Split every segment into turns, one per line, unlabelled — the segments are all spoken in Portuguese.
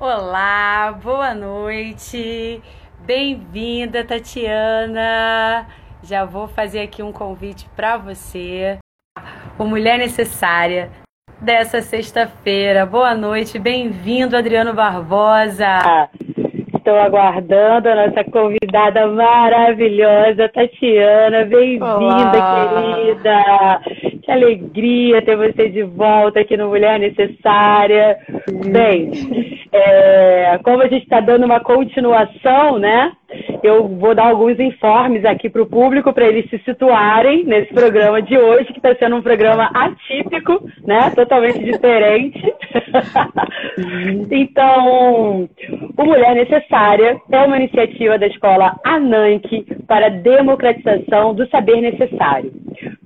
Olá, boa noite. Bem-vinda, Tatiana. Já vou fazer aqui um convite para você. O Mulher Necessária dessa sexta-feira. Boa noite, bem-vindo, Adriano Barbosa.
Estou aguardando a nossa convidada maravilhosa, Tatiana. Bem-vinda, querida. Que alegria ter você de volta aqui no Mulher Necessária. Bem, é, como a gente está dando uma continuação, né? Eu vou dar alguns informes aqui para o público para eles se situarem nesse programa de hoje, que está sendo um programa atípico, né? Totalmente diferente. então, o Mulher Necessária é uma iniciativa da escola ANANC para a democratização do saber necessário.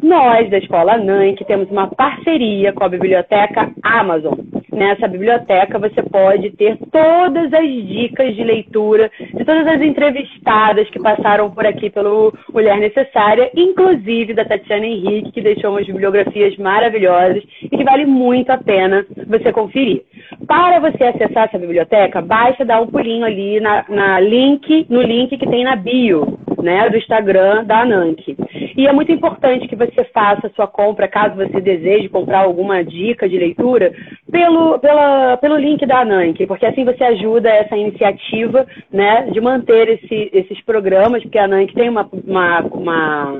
Nós, da escola ANANC, temos uma parceria com a biblioteca Amazon. Nessa biblioteca você pode ter todas as dicas de leitura de todas as entrevistadas que passaram por aqui pelo Mulher Necessária, inclusive da Tatiana Henrique, que deixou umas bibliografias maravilhosas e que vale muito a pena você conferir. Para você acessar essa biblioteca, basta dar um pulinho ali na, na link, no link que tem na bio né, do Instagram da Ananke. E é muito importante que você faça a sua compra, caso você deseje comprar alguma dica de leitura, pelo, pela, pelo link da Ananke, porque assim você ajuda essa iniciativa né, de manter esse, esses programas, porque a Ananke tem uma, uma, uma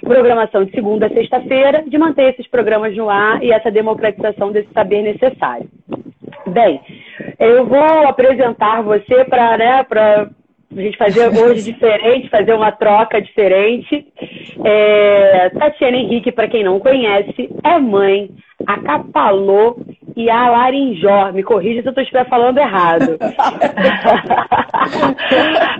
programação de segunda a sexta-feira, de manter esses programas no ar e essa democratização desse saber necessário. Bem, eu vou apresentar você para né, a gente fazer hoje diferente, fazer uma troca diferente. É, Tatiana Henrique, para quem não conhece, é mãe, acapalou e a larinjó. Me corrija se eu estiver falando errado.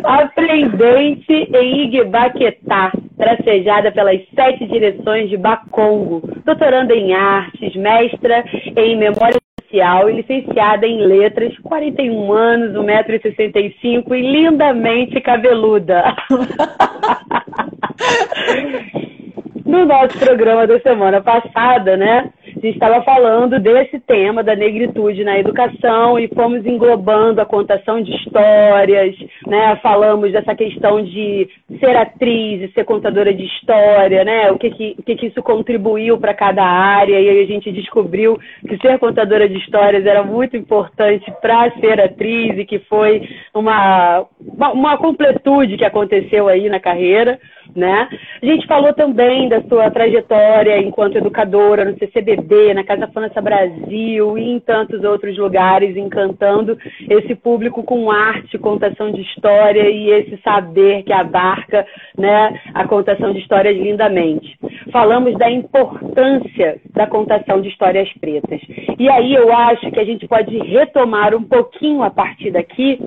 Aprendente em Igbaquetá, tracejada pelas sete direções de Bacongo, doutoranda em artes, mestra em memória e licenciada em letras, 41 anos, 1,65m e lindamente cabeluda. no nosso programa da semana passada, né? Estava falando desse tema da negritude na educação e fomos englobando a contação de histórias, né? Falamos dessa questão de ser atriz e ser contadora de história, né? O que que, o que, que isso contribuiu para cada área e aí a gente descobriu que ser contadora de histórias era muito importante para ser atriz e que foi uma, uma, uma completude que aconteceu aí na carreira né? A gente falou também da sua trajetória enquanto educadora no CCBB, na Casa França Brasil e em tantos outros lugares, encantando esse público com arte, contação de história e esse saber que abarca, né, a contação de histórias lindamente. Falamos da importância da contação de histórias pretas. E aí eu acho que a gente pode retomar um pouquinho a partir daqui,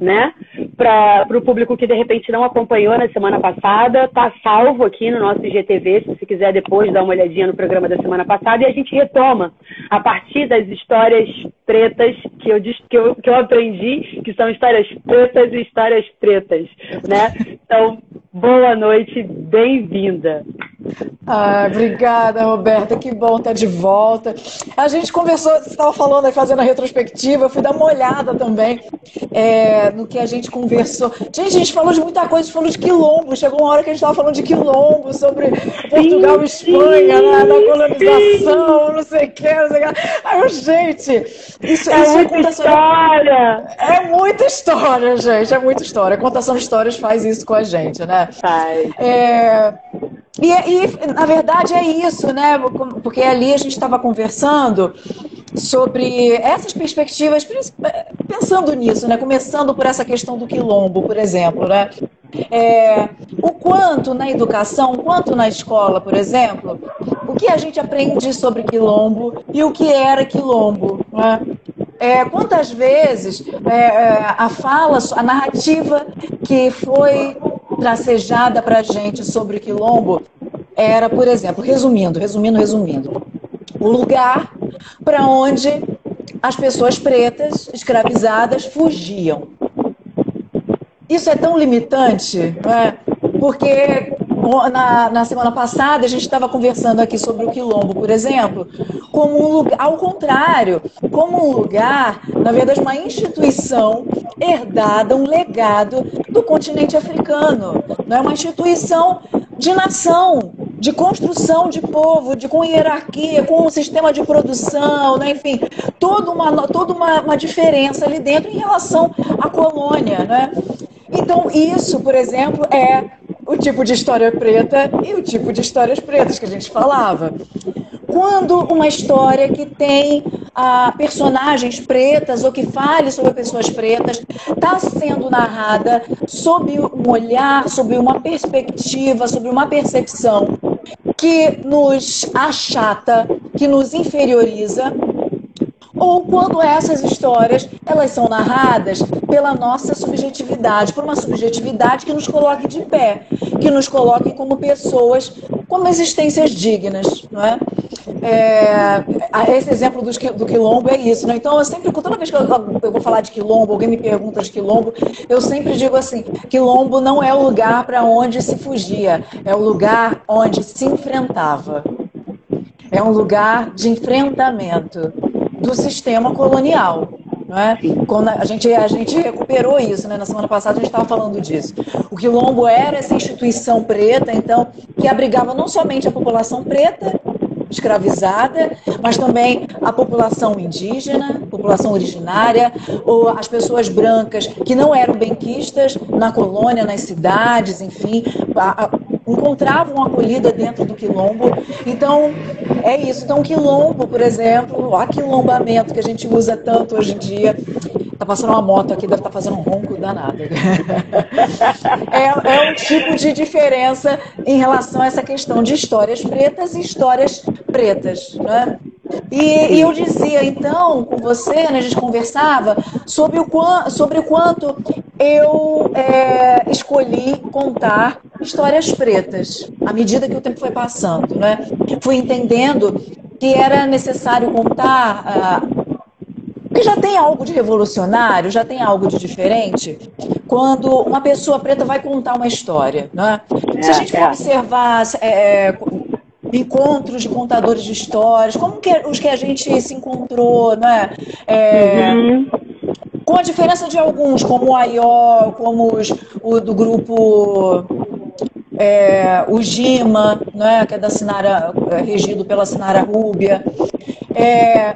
né, para o público que de repente não acompanhou na semana passada, está salvo aqui no nosso IGTV, se você quiser depois dar uma olhadinha no programa da semana passada, e a gente retoma a partir das histórias pretas que eu, que eu, que eu aprendi, que são histórias pretas e histórias pretas, né? Então, boa noite, bem-vinda.
Ah, obrigada, Roberta. Que bom estar de volta. A gente conversou, você estava falando aí, fazendo a retrospectiva, eu fui dar uma olhada também é, no que a gente conversou. Gente, a gente falou de muita coisa, a gente falou de quilombo. Chegou uma hora que a gente estava falando de quilombo, sobre Portugal e Espanha, na, na, colonização, não sei o que, não sei o que. Aí eu, gente, isso,
é
isso
muita é história.
É muita história, gente, é muita história. A contação de histórias faz isso com a gente, né?
Faz.
É... E, e, na verdade, é isso, né? Porque ali a gente estava conversando sobre essas perspectivas, pensando nisso, né? Começando por essa questão do quilombo, por exemplo, né? É, o quanto na educação, o quanto na escola, por exemplo, o que a gente aprende sobre quilombo e o que era quilombo, né? É, quantas vezes é, é a fala, a narrativa que foi tracejada para a gente sobre quilombo era, por exemplo, resumindo, resumindo, resumindo, o lugar para onde as pessoas pretas escravizadas fugiam. Isso é tão limitante, é? porque na, na semana passada, a gente estava conversando aqui sobre o quilombo, por exemplo, como um lugar, ao contrário, como um lugar, na verdade, uma instituição herdada, um legado do continente africano. Não é uma instituição de nação, de construção de povo, de com hierarquia, com um sistema de produção, né? enfim, toda, uma, toda uma, uma diferença ali dentro em relação à colônia. Né? Então, isso, por exemplo, é o tipo de história preta e o tipo de histórias pretas que a gente falava. Quando uma história que tem ah, personagens pretas ou que fale sobre pessoas pretas está sendo narrada sob um olhar, sob uma perspectiva, sob uma percepção que nos achata, que nos inferioriza, ou quando essas histórias elas são narradas pela nossa subjetividade, por uma subjetividade que nos coloque de pé, que nos coloque como pessoas como existências dignas, não é? é esse exemplo do, do quilombo é isso, né? Então eu sempre, toda vez que eu, eu vou falar de quilombo, alguém me pergunta de quilombo, eu sempre digo assim: quilombo não é o lugar para onde se fugia, é o lugar onde se enfrentava. É um lugar de enfrentamento do sistema colonial. É? Quando a gente, a gente recuperou isso, né? na semana passada a gente estava falando disso. O Quilombo era essa instituição preta, então, que abrigava não somente a população preta, escravizada, mas também a população indígena, população originária, ou as pessoas brancas que não eram benquistas na colônia, nas cidades, enfim, encontravam acolhida dentro do quilombo. Então, é isso. Então, quilombo, por exemplo, o aquilombamento que a gente usa tanto hoje em dia, Tá passando uma moto aqui, deve estar tá fazendo um ronco danado. é, é um tipo de diferença em relação a essa questão de histórias pretas e histórias pretas, né? E, e, eu dizia, então, com você, né, a gente conversava sobre o, sobre o quanto eu é, escolhi contar histórias pretas à medida que o tempo foi passando. Né? Fui entendendo que era necessário contar. Ah, já tem algo de revolucionário, já tem algo de diferente, quando uma pessoa preta vai contar uma história. Né? Se a é, gente for é. observar é, encontros de contadores de histórias, como que, os que a gente se encontrou, né? É, uhum com a diferença de alguns, como o AIO, como os, o do grupo é, o GIMA, né, que é da Sinara, é, regido pela Sinara Rúbia. É,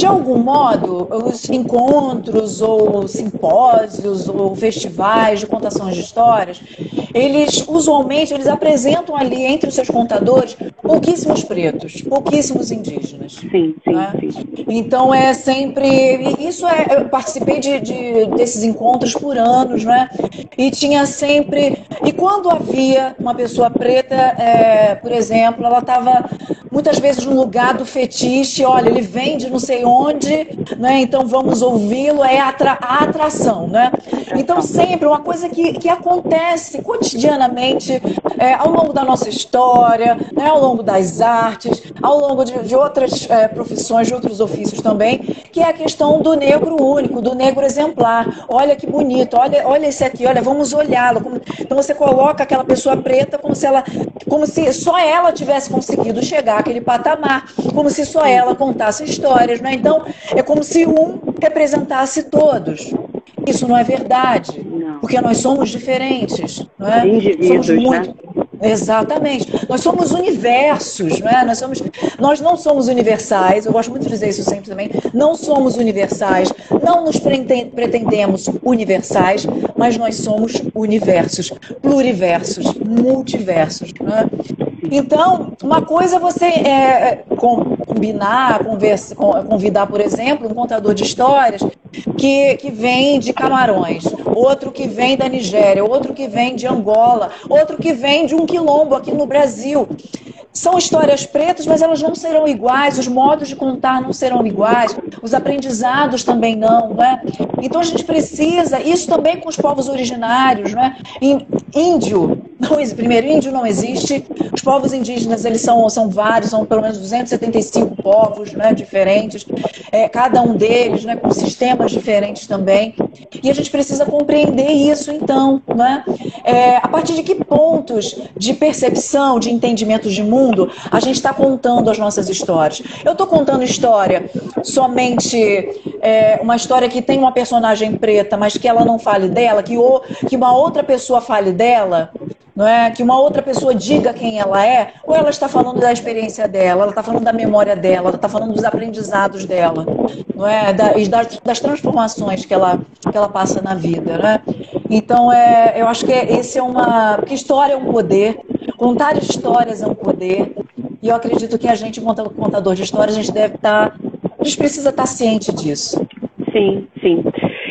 de algum modo, os encontros ou simpósios ou festivais de contações de histórias, eles usualmente eles apresentam ali entre os seus contadores pouquíssimos pretos, pouquíssimos indígenas.
Sim, sim, né? sim.
Então é sempre isso é eu participei de, de, desses encontros por anos, né? E tinha sempre e quando havia uma pessoa preta, é, por exemplo, ela estava muitas vezes no lugar do fetiche, olha, ele vem de não sei onde, né? Então vamos ouvi-lo, é a, a atração, né? Então sempre uma coisa que, que acontece cotidianamente é, ao longo da nossa história, né? ao longo das artes, ao longo de, de outras é, profissões, de outros ofícios também, que é a questão do negro único, do negro exemplar. Olha que bonito, olha, olha esse aqui, olha, vamos olhá-lo. Então você coloca aquela pessoa preta como se ela, como se só ela tivesse conseguido chegar àquele patamar, como se só ela contasse histórias, né? Então é como se um representasse todos. Isso não é verdade, não. porque nós somos diferentes, não é?
Indivíduos, somos muito, né?
Exatamente. Nós somos universos, não é? Nós, somos, nós não somos universais, eu gosto muito de dizer isso sempre também. Não somos universais, não nos pretendemos universais, mas nós somos universos, pluriversos, multiversos. Não é? Então, uma coisa é você é, combinar, conversa, convidar, por exemplo, um contador de histórias que, que vem de Camarões, outro que vem da Nigéria, outro que vem de Angola, outro que vem de um quilombo aqui no Brasil. São histórias pretas, mas elas não serão iguais, os modos de contar não serão iguais, os aprendizados também não, né? Então a gente precisa, isso também com os povos originários, né? Índio, não, primeiro, índio não existe, os povos indígenas eles são, são vários, são pelo menos 275 povos né, diferentes, é, cada um deles né, com sistemas diferentes também. E a gente precisa compreender isso, então, né? É, a partir de que pontos de percepção, de entendimento de mundo, a gente está contando as nossas histórias? Eu estou contando história somente é, uma história que tem uma personagem preta, mas que ela não fale dela, que, o, que uma outra pessoa fale dela, não é? Que uma outra pessoa diga quem ela é, ou ela está falando da experiência dela, ela está falando da memória dela, ela está falando dos aprendizados dela, não é? Das, das, transformações que ela, que ela passa na vida, né? Então, é, eu acho que esse é uma. Porque história é um poder, contar histórias é um poder, e eu acredito que a gente, contador de histórias, a gente deve estar. Tá, a gente precisa estar tá ciente disso.
Sim, sim.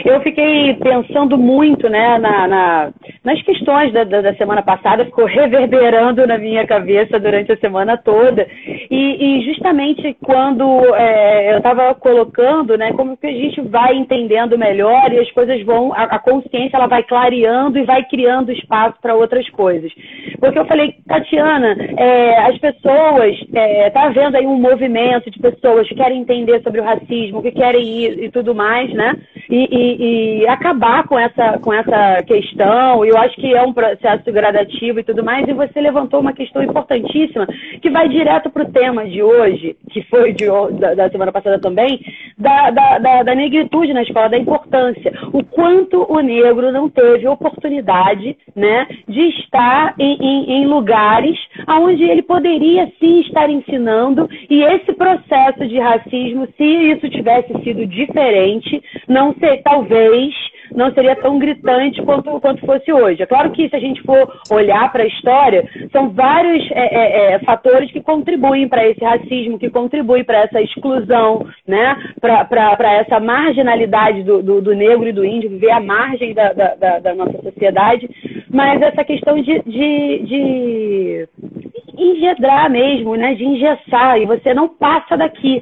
Eu fiquei pensando muito né, na, na nas questões da, da, da, semana passada, ficou reverberando na minha cabeça durante a semana toda. E, e justamente quando é, eu estava colocando, né, como que a gente vai entendendo melhor e as coisas vão, a, a consciência ela vai clareando e vai criando espaço para outras coisas. Porque eu falei, Tatiana, é, as pessoas, é, tá vendo aí um movimento de pessoas que querem entender sobre o racismo, que querem ir e tudo mais, né? E, e, e acabar com essa, com essa questão eu acho que é um processo gradativo e tudo mais, e você levantou uma questão importantíssima que vai direto para o tema de hoje, que foi de, da, da, semana passada também, da, da, da, negritude na escola, da importância. O quanto o negro não teve oportunidade né, de estar em, em, em lugares onde ele poderia sim estar ensinando, e esse processo de racismo, se isso tivesse sido diferente, não sei, talvez não seria tão gritante quanto, quanto fosse hoje. É claro que se a gente for olhar para a história, são vários é, é, é, fatores que contribuem para esse racismo, que contribuem para essa exclusão, né? para essa marginalidade do, do, do, negro e do índio, viver à margem da, da, da nossa sociedade, mas essa questão de, de, de engedrar mesmo, né? de engessar, e você não passa daqui.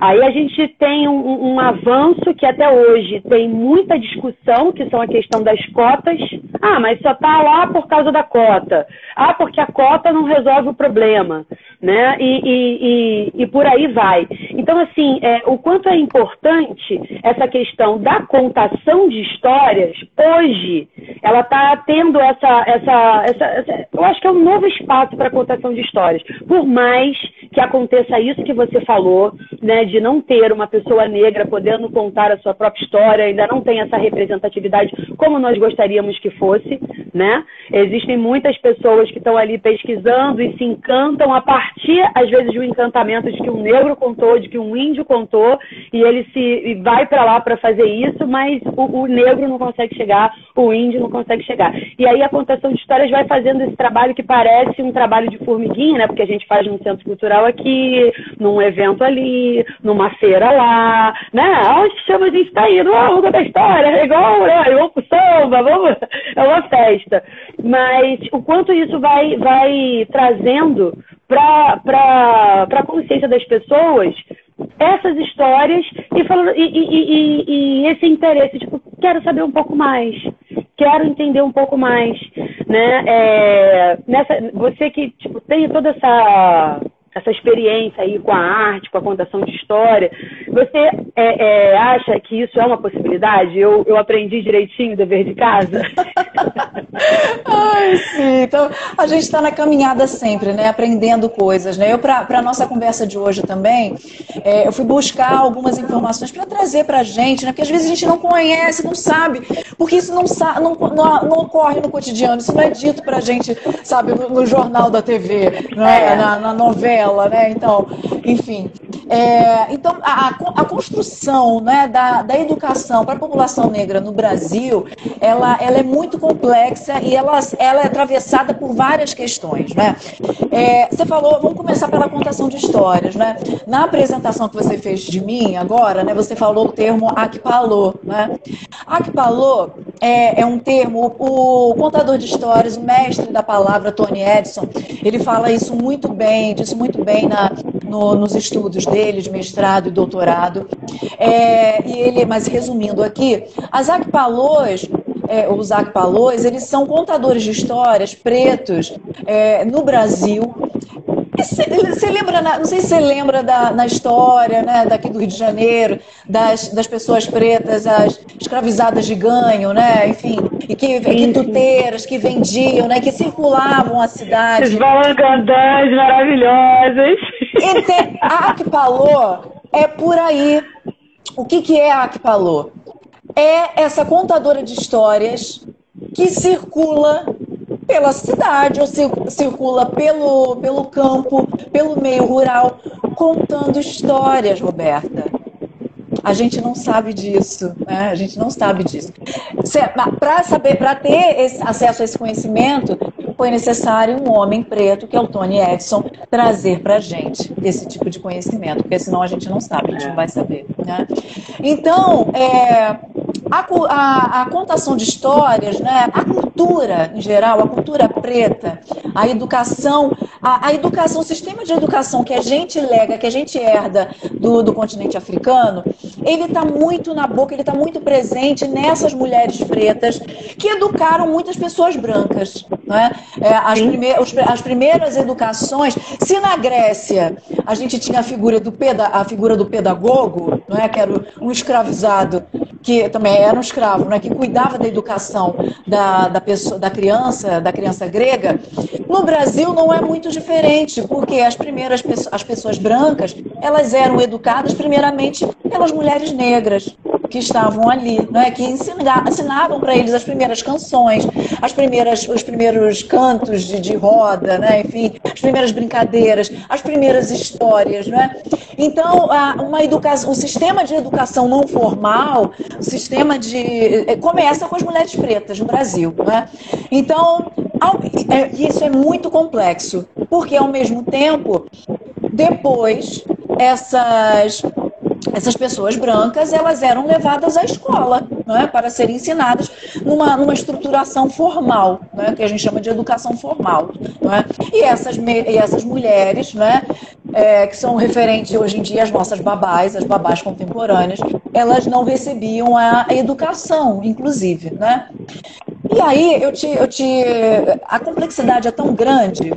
Aí a gente tem um, um, avanço que até hoje tem muita discussão, que são a questão das cotas. Ah, mas só está lá por causa da cota. Ah, porque a cota não resolve o problema, né? E, e, e, e por aí vai. Então, assim, é, o quanto é importante essa questão da contação de histórias, hoje, ela está tendo essa, essa, essa, essa, Eu acho que é um novo espaço para contação de histórias. Por mais que aconteça isso que você falou, né, de não ter uma pessoa negra podendo contar a sua própria história, ainda não tem essa representatividade como nós gostaríamos que fosse, né? Existem muitas pessoas que estão ali pesquisando e se encantam a partir, às vezes, de um encantamento de que um negro contou, de que um índio contou, e ele se vai para lá para fazer isso, mas o, o negro não consegue chegar, o índio não consegue chegar. E aí a contação de histórias vai fazendo esse trabalho que parece um trabalho de formiguinha, né? Porque a gente faz num centro cultural aqui, num evento ali, numa feira lá, né? Onde chama a gente tá indo? A Ruga da História, é igual, né? Vamos pro samba, vamos... É uma festa. Mas o quanto isso vai, vai trazendo para a consciência das pessoas essas histórias e, falando, e, e, e, esse interesse, tipo, quero saber um pouco mais, quero entender um pouco mais, né? É, nessa, você que tipo, tem toda essa essa experiência aí com a arte, com a contação de história, você é, é, acha que isso é uma possibilidade? Eu, eu aprendi direitinho o dever de casa?
Ai, sim. Então, a gente está na caminhada sempre, né? Aprendendo coisas, né? Eu, para a nossa conversa de hoje também, é, eu fui buscar algumas informações para trazer para a gente, né? Porque às vezes a gente não conhece, não sabe, porque isso não, não, não, não ocorre no cotidiano, isso não é dito para a gente, sabe, no, no, jornal da TV, né? na, na novela dela, né? Então, enfim. É, então, a, a construção né, da, da educação para a população negra no Brasil, ela, ela é muito complexa e ela, ela é atravessada por várias questões, né? É, você falou, vamos começar pela contação de histórias, né? Na apresentação que você fez de mim agora, né, você falou o termo Akpalô, né? Akpalô é, é um termo, o contador de histórias, o mestre da palavra, Tony Edson, ele fala isso muito bem, disse muito bem na, no, nos estudos dele, de mestrado e doutorado. É, e ele, mas resumindo aqui, as Akpalôs é, os Akpalôs, eles são contadores de histórias pretos é, no Brasil Você lembra, não sei se você lembra da, na história né, daqui do Rio de Janeiro, das, das pessoas pretas, as escravizadas de ganho, né? Enfim, e que, quituteiras que vendiam, né? Que circulavam a cidade.
Os balangandãs maravilhosas.
E tem, a Akpalô é por aí. O que, que é a Akpalô? É essa contadora de histórias que circula pela cidade, ou circula pelo, pelo campo, pelo meio rural, contando histórias, Roberta. A gente não sabe disso, né? A gente não sabe disso. Para saber, para ter esse, acesso a esse conhecimento, foi necessário um homem preto, que é o Tony Edson, trazer para a gente esse tipo de conhecimento, porque senão a gente não sabe, a gente não vai saber. Né? Então, é, a, a, a, contação de histórias, né, a cultura em geral, a cultura preta, a educação, a, a, educação, o sistema de educação que a gente lega, que a gente herda do, do continente africano, ele está muito na boca, ele está muito presente nessas mulheres pretas que educaram muitas pessoas brancas. Né? É, as, prime as primeiras educações, se na Grécia a gente tinha a figura do, peda a figura do pedagogo, não é? que era um escravizado que também era um escravo, né, que cuidava da educação da, da, pessoa, da criança, da criança grega, no Brasil não é muito diferente, porque as primeiras as pessoas brancas, elas eram educadas primeiramente pelas mulheres negras que estavam ali, não é? que ensinavam para eles as primeiras canções, as primeiras, os primeiros cantos de, de roda, né? enfim, as primeiras brincadeiras, as primeiras histórias. Não é? Então, uma educação, o sistema de educação não formal, o sistema de. Eh, começa com as mulheres pretas no Brasil. Não é? Então, é, isso é muito complexo, porque ao mesmo tempo, depois, essas essas pessoas brancas elas eram levadas à escola é? para serem ensinadas numa, numa estruturação formal, não é? que a gente chama de educação formal. É? e, essas, e essas mulheres, é? É, que são referentes hoje em dia às nossas babás, as babás contemporâneas, elas não recebiam a, a educação, inclusive. Né? E aí eu te, eu te. A complexidade é tão grande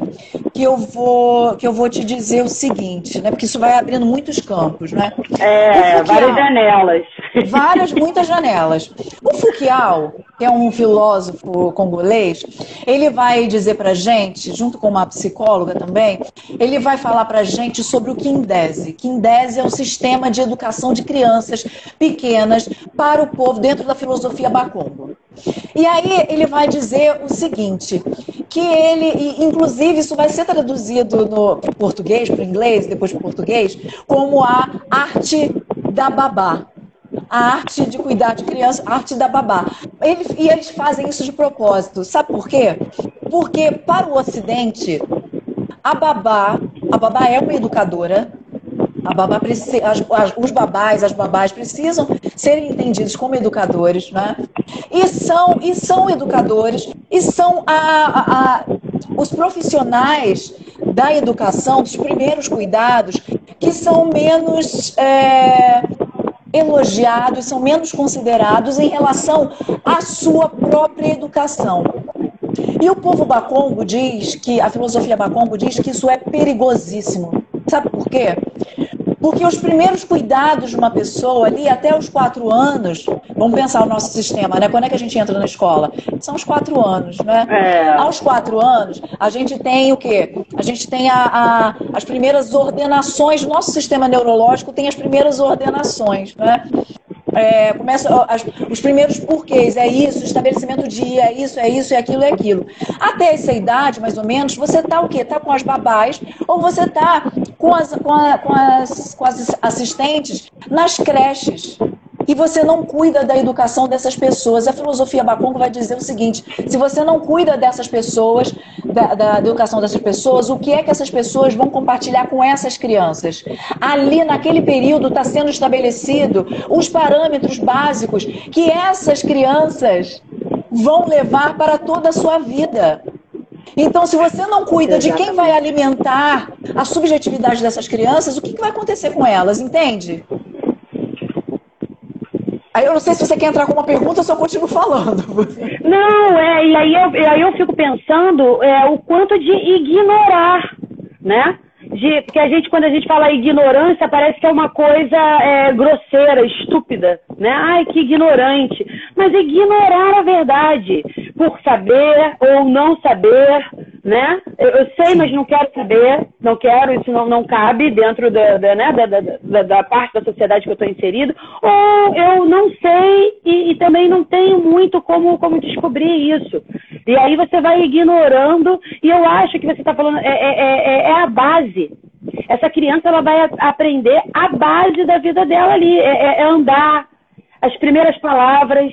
que eu vou, que eu vou te dizer o seguinte, né? Porque isso vai abrindo muitos campos, né?
É, várias janelas.
Várias, muitas janelas. O Foucault, que é um filósofo congolês, ele vai dizer pra gente, junto com uma psicóloga também, ele vai falar pra gente sobre o Kindese. Kindese é o sistema de educação de crianças pequenas para o povo dentro da filosofia Bakongo. E aí ele vai dizer o seguinte, que ele, inclusive isso vai ser traduzido no português, para o inglês, depois para o português, como a arte da babá. A arte de cuidar de criança, a arte da babá. Ele, e eles fazem isso de propósito. Sabe por quê? Porque para o Ocidente, a babá, a babá é uma educadora, a babá precisa, as, as, os babás, as babás precisam serem entendidos como educadores, né? E são, e são educadores, e são a, a, a, os profissionais da educação, dos primeiros cuidados, que são menos é, elogiados, são menos considerados em relação à sua própria educação. E o povo Bacongo diz que, a filosofia Bacongo diz que isso é perigosíssimo. Sabe por quê? Porque os primeiros cuidados de uma pessoa ali, até os quatro anos, vamos pensar o nosso sistema, né? Quando é que a gente entra na escola? São os quatro anos, né? É. Aos quatro anos, a gente tem o quê? A gente tem a, a, as primeiras ordenações, nosso sistema neurológico tem as primeiras ordenações, né? É, começa as, os primeiros porquês, é isso, estabelecimento de é isso, é isso, é aquilo, é aquilo. Até essa idade, mais ou menos, você tá o quê? Tá com as babás ou você tá com as, com, a, com as, com as assistentes nas creches e você não cuida da educação dessas pessoas. A filosofia Bacongo vai dizer o seguinte: se você não cuida dessas pessoas, da, da, educação dessas pessoas, o que é que essas pessoas vão compartilhar com essas crianças? Ali, naquele período, está sendo estabelecido os parâmetros básicos que essas crianças vão levar para toda a sua vida. Então, se você não cuida de quem vai alimentar a subjetividade dessas crianças, o que, que vai acontecer com elas, entende? Aí eu não sei se você quer entrar com uma pergunta eu continuo falando.
Não, é, e aí eu, aí eu fico pensando é, o quanto de ignorar, né? de. Porque a gente, quando a gente fala ignorância, parece que é uma coisa é, grosseira, estúpida, né? Ai, que ignorante. Mas ignorar a verdade por saber ou não saber, né? Eu, eu sei, mas não quero saber, não quero, isso não, não cabe dentro da, da, né, da, da, da parte da sociedade que eu estou inserido, ou eu não sei e, e também não tenho muito como, como descobrir isso. E aí você vai ignorando, e eu acho que você está falando, é, é, é, é, a base. Essa criança ela vai aprender a base da vida dela ali, é, é, é andar, as primeiras palavras,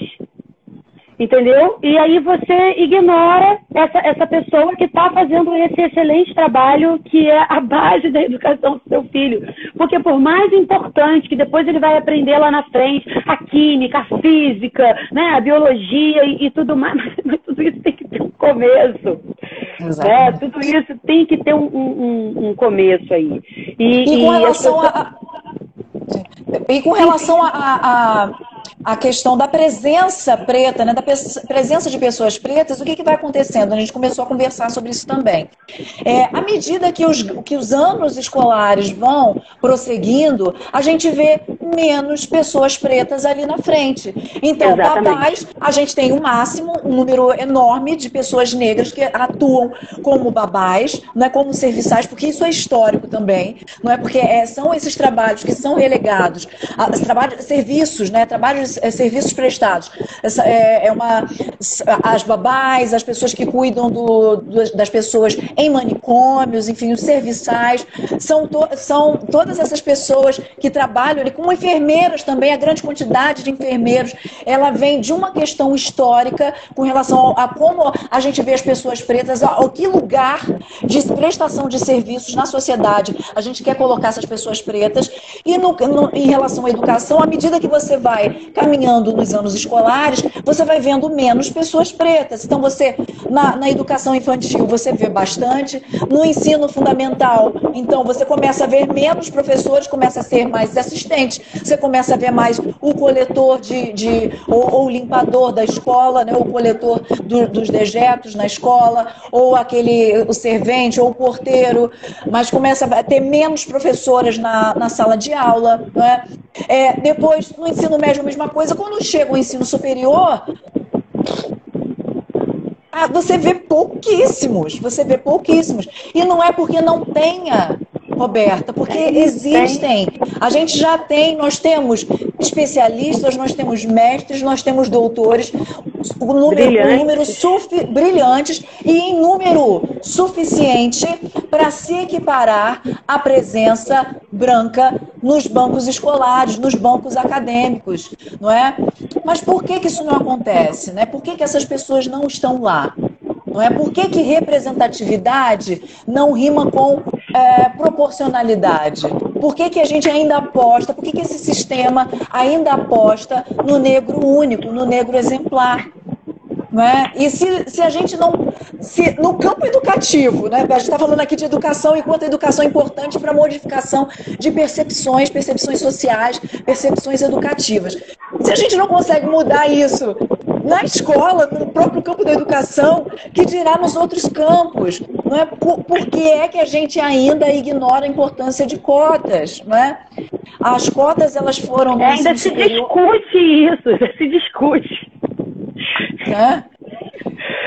entendeu? E aí você ignora essa, essa pessoa que está fazendo esse excelente trabalho que é a base da educação do seu filho. Porque por mais importante que depois ele vai aprender lá na frente, a química, a física, né, a biologia e, e tudo mais, mas tudo isso tem que ter um começo. Né? Tudo isso tem que ter um, um, um começo aí.
E, e com relação pessoas... a... E com relação a, a a questão da presença preta, né, da presença de pessoas pretas, o que, que vai acontecendo? A gente começou a conversar sobre isso também. É, à medida que os, que os anos escolares vão prosseguindo, a gente vê menos pessoas pretas ali na frente. Então, babás, a gente tem o um máximo, um número enorme de pessoas negras que atuam como babás, não é como serviçais, porque isso é histórico também, não é porque é, são esses trabalhos que são relegados, a, trabalhos, serviços, né, trabalhos é, serviços prestados. Essa, é, é, uma, as babás, as pessoas que cuidam do, do, das pessoas em manicômios, enfim, os serviçais, são, to, são todas essas pessoas que trabalham ali, como enfermeiras também, a grande quantidade de enfermeiros, ela vem de uma questão histórica com relação a, a como a gente vê as pessoas pretas, ao que lugar de prestação de serviços na sociedade a gente quer colocar essas pessoas pretas, e no, no, em relação à educação, à medida que você vai caminhando nos anos escolares, você vai vendo menos pessoas pretas. Então, você, na, na educação infantil, você vê bastante. No ensino fundamental, então, você começa a ver menos professores, começa a ser mais assistentes. Você começa a ver mais o coletor de, de ou, ou limpador da escola, né, o coletor do, dos dejetos na escola, ou aquele, o servente, ou o porteiro, mas começa a ter menos professoras na, na sala de aula. É? É, depois, no ensino médio, mesma coisa quando chega o ensino superior. Ah, você vê pouquíssimos, você vê pouquíssimos. E não é porque não tenha, Roberta, porque existem. A gente já tem, nós temos especialistas, nós temos mestres, nós temos doutores, um número, um número sufi, brilhantes e em número suficiente para se equiparar à presença branca nos bancos escolares, nos bancos acadêmicos, não é? Mas por que, que isso não acontece? Né? Por que, que essas pessoas não estão lá? Não é? Por que, que representatividade não rima com é, proporcionalidade? Por que, que a gente ainda aposta, por que, que esse sistema ainda aposta no negro único, no negro exemplar? Né? E se, se a gente não. Se, no campo educativo, né? a gente está falando aqui de educação, enquanto a educação é importante para a modificação de percepções, percepções sociais, percepções educativas. Se a gente não consegue mudar isso na escola, no próprio campo da educação, que dirá nos outros campos. Não é? Por, por que é que a gente ainda ignora a importância de cotas? Não é? As cotas elas foram.
É, ainda se discute isso, ainda se discute.
Né?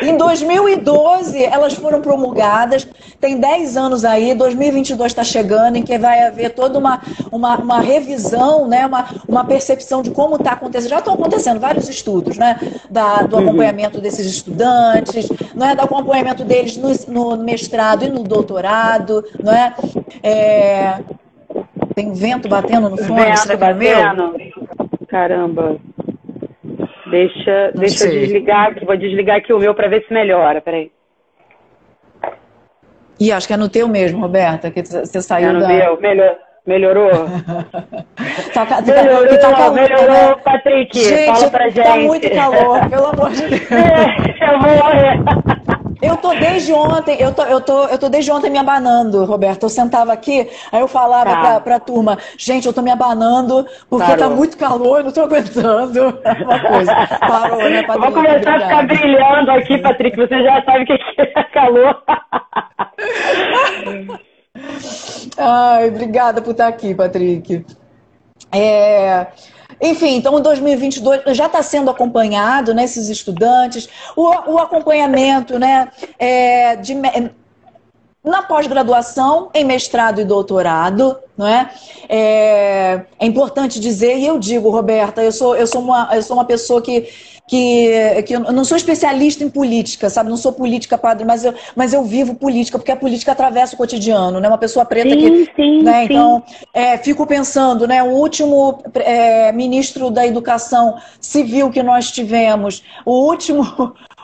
Em 2012, elas foram promulgadas, tem 10 anos aí, 2022 está chegando, em que vai haver toda uma, uma, uma revisão, né, uma, uma percepção de como está acontecendo. Já estão acontecendo vários estudos né, da, do uhum. acompanhamento desses estudantes, não é, do acompanhamento deles no, no mestrado e no doutorado. Não é? é tem vento batendo no fundo?
Vento batendo. Caramba. Deixa, deixa eu desligar aqui, vou desligar aqui o meu para ver se melhora, peraí.
E acho que é no teu mesmo, Roberta, que você saiu é
no
da...
meu, melhor, melhorou?
tá,
tá, melhorou, tá calor, melhorou, né? Patrick,
gente,
fala pra gente.
Tá muito calor, pelo amor de Deus.
É, eu vou morrer.
Eu tô desde ontem, eu tô, eu tô, eu tô desde ontem me abanando, Roberto. Eu sentava aqui, aí eu falava tá. pra, pra turma, gente, eu tô me abanando porque tá Parou. tá muito calor, eu não tô aguentando. Uma coisa. Parou, né,
Patrick? Vou começar Obrigada. a ficar brilhando aqui, Patrick. Você já sabe o que é calor.
Ai, obrigada por estar aqui, Patrick. É, enfim, então em 2022 já está sendo acompanhado, né, esses estudantes, o, o acompanhamento, né, é, de, na pós-graduação, em mestrado e doutorado, não é? é? é? importante dizer, e eu digo, Roberta, eu sou, eu sou, uma, eu sou uma pessoa que que, que eu não sou especialista em política, sabe? Não sou política padre, mas eu, mas eu vivo política, porque a política atravessa o cotidiano, né? Uma pessoa preta
sim,
que.
Sim,
né?
sim.
Então, é, fico pensando, né? O último é, ministro da Educação Civil que nós tivemos, o último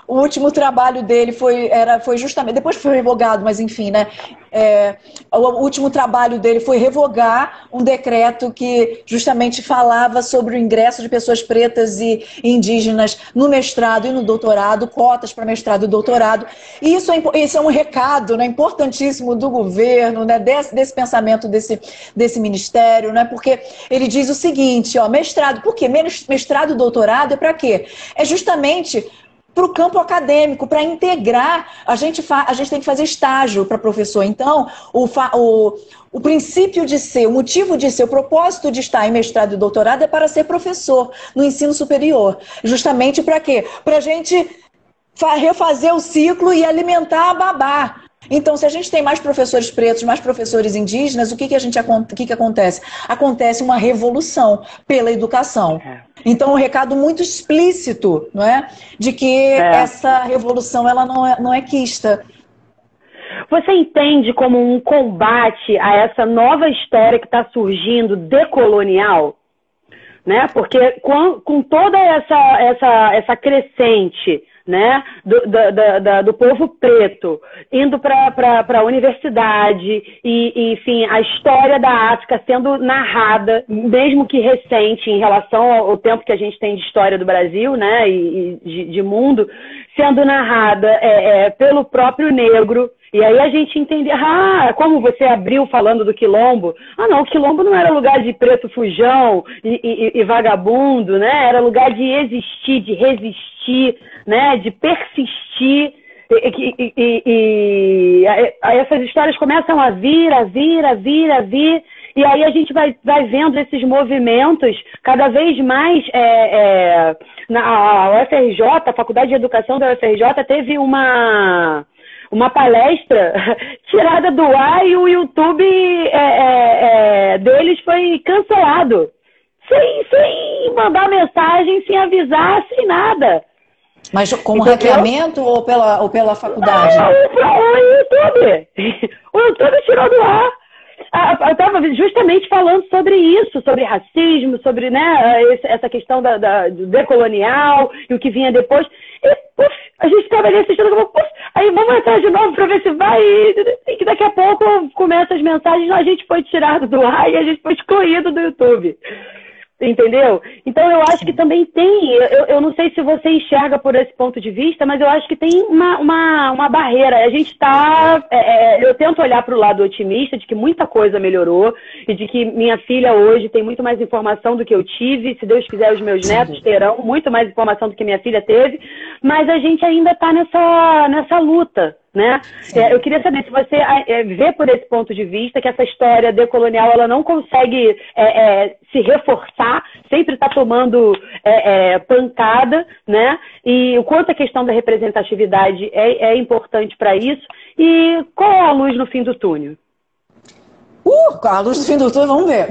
o último trabalho dele foi, era, foi justamente. Depois foi revogado, mas enfim, né? É, o último trabalho dele foi revogar um decreto que justamente falava sobre o ingresso de pessoas pretas e indígenas no mestrado e no doutorado, cotas para mestrado e doutorado. E isso é, isso é um recado né, importantíssimo do governo, né, desse, desse pensamento desse, desse ministério, né, porque ele diz o seguinte: ó, mestrado, por quê? Mestrado e doutorado é para quê? É justamente para o campo acadêmico, para integrar. A gente, a gente tem que fazer estágio para professor. Então, o, o, o princípio de ser, o motivo de ser, o propósito de estar em mestrado e doutorado é para ser professor no ensino superior. Justamente para quê? Para a gente refazer o ciclo e alimentar a babá. Então, se a gente tem mais professores pretos, mais professores indígenas, o que, que, a gente, o que, que acontece? Acontece uma revolução pela educação. É. Então, um recado muito explícito, não é? De que é. essa revolução ela não é, não é quista.
Você entende como um combate a essa nova história que está surgindo decolonial? Né? Porque com, com toda essa, essa, essa crescente né, do, do, do, do povo preto, indo para a universidade, e, e, enfim, a história da África sendo narrada, mesmo que recente, em relação ao, tempo que a gente tem de história do Brasil, né, e, e de, de, mundo, sendo narrada é, é, pelo próprio negro. E aí a gente entende, ah, como você abriu falando do quilombo. Ah, não, o quilombo não era lugar de preto fujão e, e, e vagabundo, né? Era lugar de existir, de resistir, né? De persistir. E, e, e, essas histórias começam a vir, a vir, a vir, a vir. E aí a gente vai, vai vendo esses movimentos cada vez mais. É, é, na UFRJ, a Faculdade de Educação da UFRJ, teve uma uma palestra tirada do ar e o YouTube é, é, é, deles foi cancelado. Sem, sem mandar mensagem, sem avisar, sem nada.
Mas como Entendeu? hackeamento ou pela, ou pela faculdade? Não,
o YouTube. O YouTube tirou do ar. Eu estava justamente falando sobre isso, sobre racismo, sobre né, essa questão da, da, do decolonial e o que vinha depois. E, puf, a gente ali assistindo, puf, aí vamos entrar de novo para ver se vai. E que daqui a pouco começam as mensagens, a gente foi tirado do ar e a gente foi excluído do YouTube. Entendeu? Então eu acho que também tem, eu, eu não sei se você enxerga por esse ponto de vista, mas eu acho que tem uma, uma, uma barreira. A gente está. É, é, eu tento olhar para o lado otimista de que muita coisa melhorou e de que minha filha hoje tem muito mais informação do que eu tive. Se Deus quiser, os meus netos terão muito mais informação do que minha filha teve, mas a gente ainda está nessa, nessa luta né? É, eu queria saber se você é, vê por esse ponto de vista que essa história decolonial ela não consegue é, é se reforçar, sempre está tomando é, é, pancada, né? E o quanto a questão da representatividade é, importante para isso e qual é a luz no fim do túnel?
Uh, a luz do fim do túnel, vamos ver.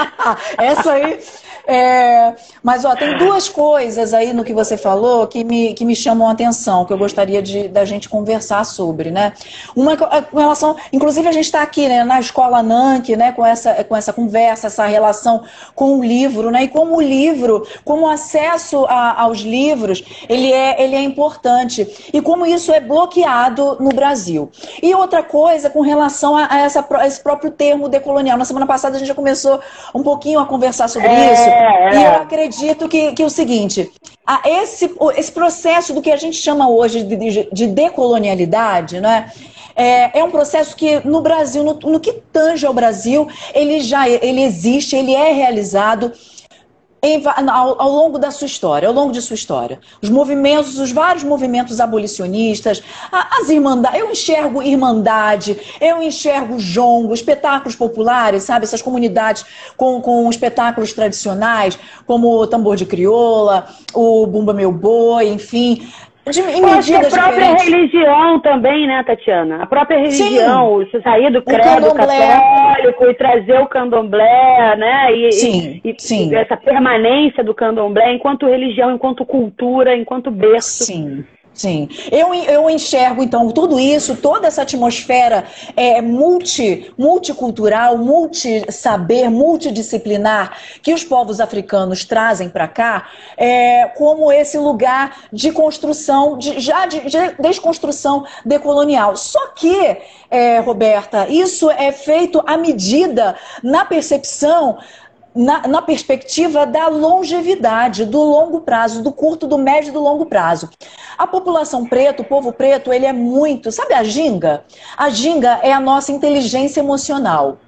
Essa aí é, mas ó, tem duas coisas aí no que você falou que me, que me chamam a atenção, que eu gostaria de, da gente conversar sobre, né? Uma é com relação, inclusive a gente está aqui né, na escola Nank, né, com essa, com essa conversa, essa relação com o livro, né? E como o livro, como o acesso a, aos livros, ele é, ele é importante. E como isso é bloqueado no Brasil. E outra coisa com relação a, a, essa, a esse próprio termo decolonial. Na semana passada a gente já começou um pouquinho a conversar sobre é... isso. É, e eu é. acredito que, que é o seguinte, esse, esse processo do que a gente chama hoje de, de, de decolonialidade, né? É, é, um processo que no Brasil, no, no, que tange ao Brasil, ele já ele existe, ele é realizado em, ao, ao, longo da sua história, ao longo de sua história. Os movimentos, os vários movimentos abolicionistas, as irmandades, eu enxergo irmandade, eu enxergo jongo, espetáculos populares, sabe? Essas comunidades com, com espetáculos tradicionais, como o tambor de crioula, o Bumba Meu Boi, enfim.
De, em medidas a própria diferentes. religião também, né, Tatiana? A própria religião, Sim. sair do credo católico e trazer o candomblé, né? E,
sim,
e,
sim.
e essa permanência do candomblé enquanto religião, enquanto cultura, enquanto berço.
Sim. Sim, eu, eu enxergo então tudo isso, toda essa atmosfera é, multi, multicultural, multi-saber, multidisciplinar que os povos africanos trazem para cá, é, como esse lugar de construção, de, já de, de desconstrução decolonial. Só que, é, Roberta, isso é feito à medida, na percepção na, na, perspectiva da longevidade, do longo prazo, do curto, do médio e do longo prazo. A população preta, o povo preto, ele é muito. Sabe a ginga? A ginga é a nossa inteligência emocional.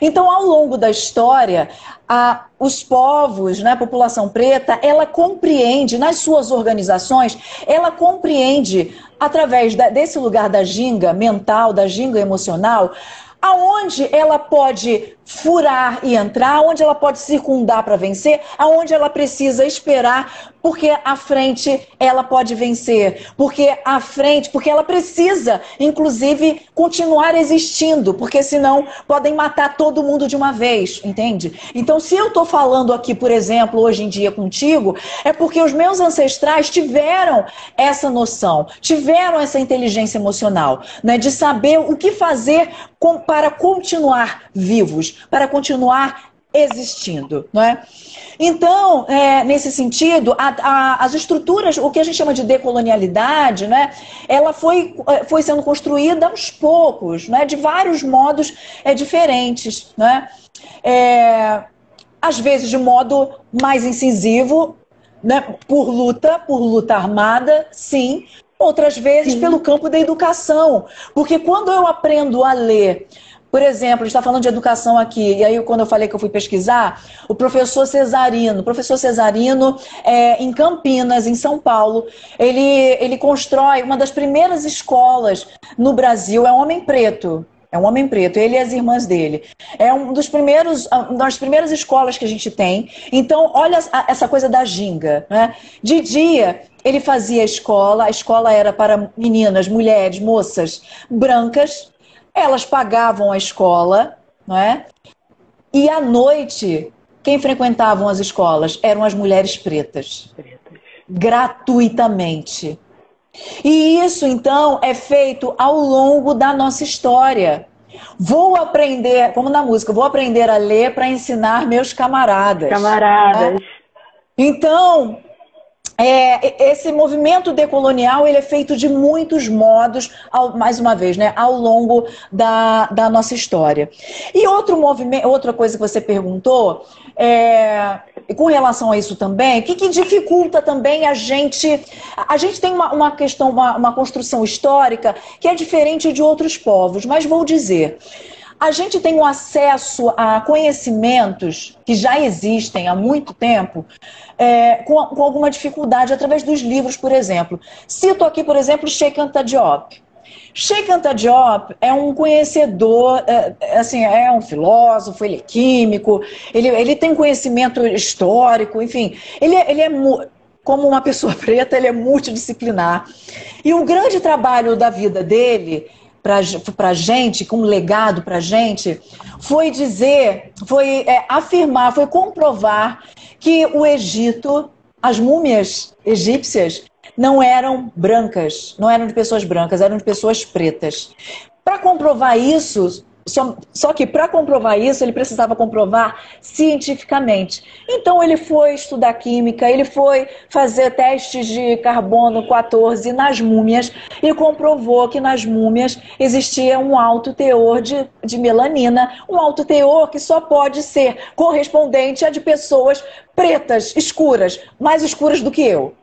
Então, ao longo da história, a, os povos, né, a população preta, ela compreende, nas suas organizações, ela compreende, através da, desse lugar da ginga mental, da ginga emocional, aonde ela pode furar e entrar, aonde ela pode circundar para vencer, aonde ela precisa esperar, porque à frente ela pode vencer, porque à frente, porque ela precisa, inclusive, continuar existindo, porque senão podem matar todo mundo de uma vez, entende? Então, se eu estou falando aqui, por exemplo, hoje em dia contigo, é porque os meus ancestrais tiveram essa noção, tiveram essa inteligência emocional, né, de saber o que fazer com, para continuar vivos, para continuar existindo, não é? Então, é, nesse sentido, a, a, as estruturas, o que a gente chama de decolonialidade, né, ela foi, é, foi sendo construída aos poucos, né, de vários modos é, diferentes, né? É, às vezes de modo mais incisivo, né, por luta, por luta armada, sim, outras vezes Sim. pelo campo da educação. Porque quando eu aprendo a ler, por exemplo, a gente está falando de educação aqui, e aí quando eu falei que eu fui pesquisar, o professor Cesarino, o professor Cesarino, é, em Campinas, em São Paulo, ele, ele constrói uma das primeiras escolas no Brasil, é um homem preto, é um homem preto, ele e as irmãs dele. É um dos primeiros, uma das primeiras escolas que a gente tem. Então, olha essa coisa da ginga. Né? De dia, ele fazia escola, a escola era para meninas, mulheres, moças brancas, elas pagavam a escola, não é? E à noite, quem frequentavam as escolas eram as mulheres pretas. pretas. Gratuitamente. E isso, então, é feito ao longo da nossa história. Vou aprender, como na música, vou aprender a ler para ensinar meus camaradas.
Camaradas. Né?
Então, é, esse movimento decolonial ele é feito de muitos modos, ao, mais uma vez, né, ao longo da, da nossa história. E outro movimento, outra coisa que você perguntou, é, com relação a isso também, o que, que, dificulta também a gente. A gente tem uma, uma questão, uma, uma construção histórica que é diferente de outros povos, mas vou dizer. A gente tem um acesso a conhecimentos que já existem há muito tempo, é, com, com, alguma dificuldade, através dos livros, por exemplo. Cito aqui, por exemplo, Sheikh Anta Diop. Sheikh Anta Diop é um conhecedor, é, é, assim, é um filósofo, ele é químico, ele, ele tem conhecimento histórico, enfim, ele, é, ele é como uma pessoa preta, ele é multidisciplinar. E o grande trabalho da vida dele para a gente, como legado para a gente, foi dizer, foi é, afirmar, foi comprovar que o Egito, as múmias egípcias, não eram brancas, não eram de pessoas brancas, eram de pessoas pretas. Para comprovar isso, só, só que para comprovar isso, ele precisava comprovar cientificamente. Então ele foi estudar química, ele foi fazer testes de carbono 14 nas múmias e comprovou que nas múmias existia um alto teor de, de melanina, um alto teor que só pode ser correspondente a de pessoas pretas, escuras, mais escuras do que eu.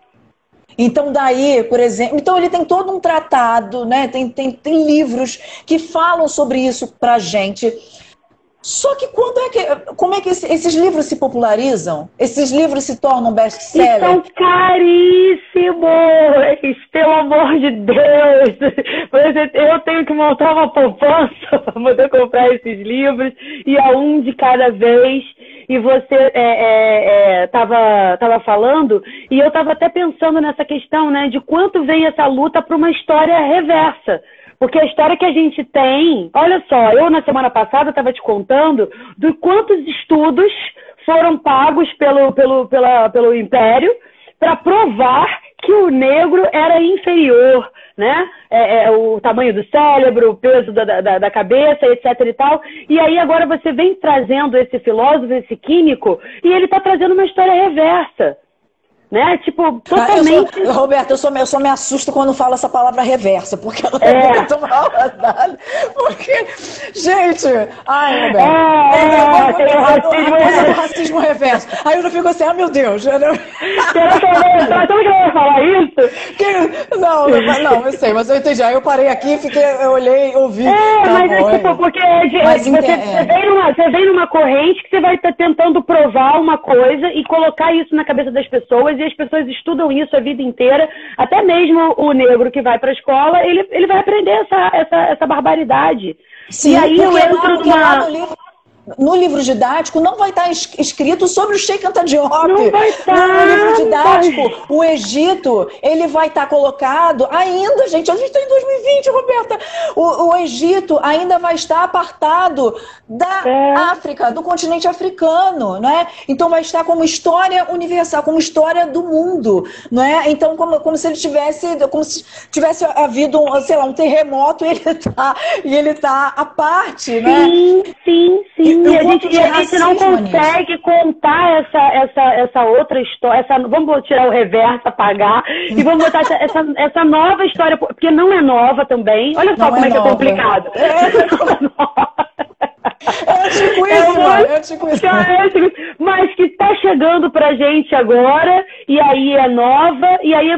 Então, daí, por exemplo, então ele tem todo um tratado, né? tem, tem, tem livros que falam sobre isso para a gente. Só que quando é que, como é que esses livros se popularizam? Esses livros se tornam best-sellers?
São caríssimos, pelo amor de Deus. Eu tenho que montar uma poupança para poder comprar esses livros e a um de cada vez. E você estava é, é, é, tava falando e eu estava até pensando nessa questão, né, de quanto vem essa luta para uma história reversa. Porque a história que a gente tem, olha só, eu na semana passada estava te contando de quantos estudos foram pagos pelo, pelo, pela, pelo Império para provar que o negro era inferior, né? É, é, o tamanho do cérebro, o peso da, da, da, cabeça, etc e tal. E aí agora você vem trazendo esse filósofo, esse químico, e ele está trazendo uma história reversa né? Tipo, totalmente.
Ah, eu sou, Roberto, eu só, eu só me assusto quando falo essa palavra reversa, porque ela é, é muito mal Porque, gente, ai, Roberto. É, é, é, racismo, reverso. racismo reverso. Aí eu não fico assim, ah, meu Deus. Eu não...
Será que eu ia falar isso?
Que, não, não, não, eu sei, mas eu entendi. Aí eu parei aqui, fiquei, eu olhei, ouvi.
É, tá mas bom, é tipo, porque mas, você, você, é. vem numa, você vem numa corrente que você vai estar tentando provar uma coisa e colocar isso na cabeça das pessoas e as pessoas estudam isso a vida inteira. Até mesmo o negro que vai para a escola, ele, ele vai aprender essa, essa, essa barbaridade.
Sim, e aí eu entro numa no livro didático não vai estar escrito sobre o Sheikh Anta Diop.
Não vai estar.
No livro didático, o Egito, ele vai estar colocado ainda, gente, a gente está em 2020, Roberta. O, o, Egito ainda vai estar apartado da é. África, do continente africano, não é? Então vai estar como história universal, como história do mundo, não é? Então como, como se ele tivesse, como se tivesse havido, um, sei lá, um terremoto e ele está e ele tá à parte, né?
Sim, sim, sim. E, a gente, e a gente não consegue nisso. contar essa, essa, essa outra história. Essa, vamos tirar o reverso, apagar, e vamos botar essa, essa, essa, nova história, porque não é nova também. Olha só não como é, é que é complicado.
É. É tipo isso, é, é tipo isso.
Mas que está chegando pra gente agora, e aí é nova, e aí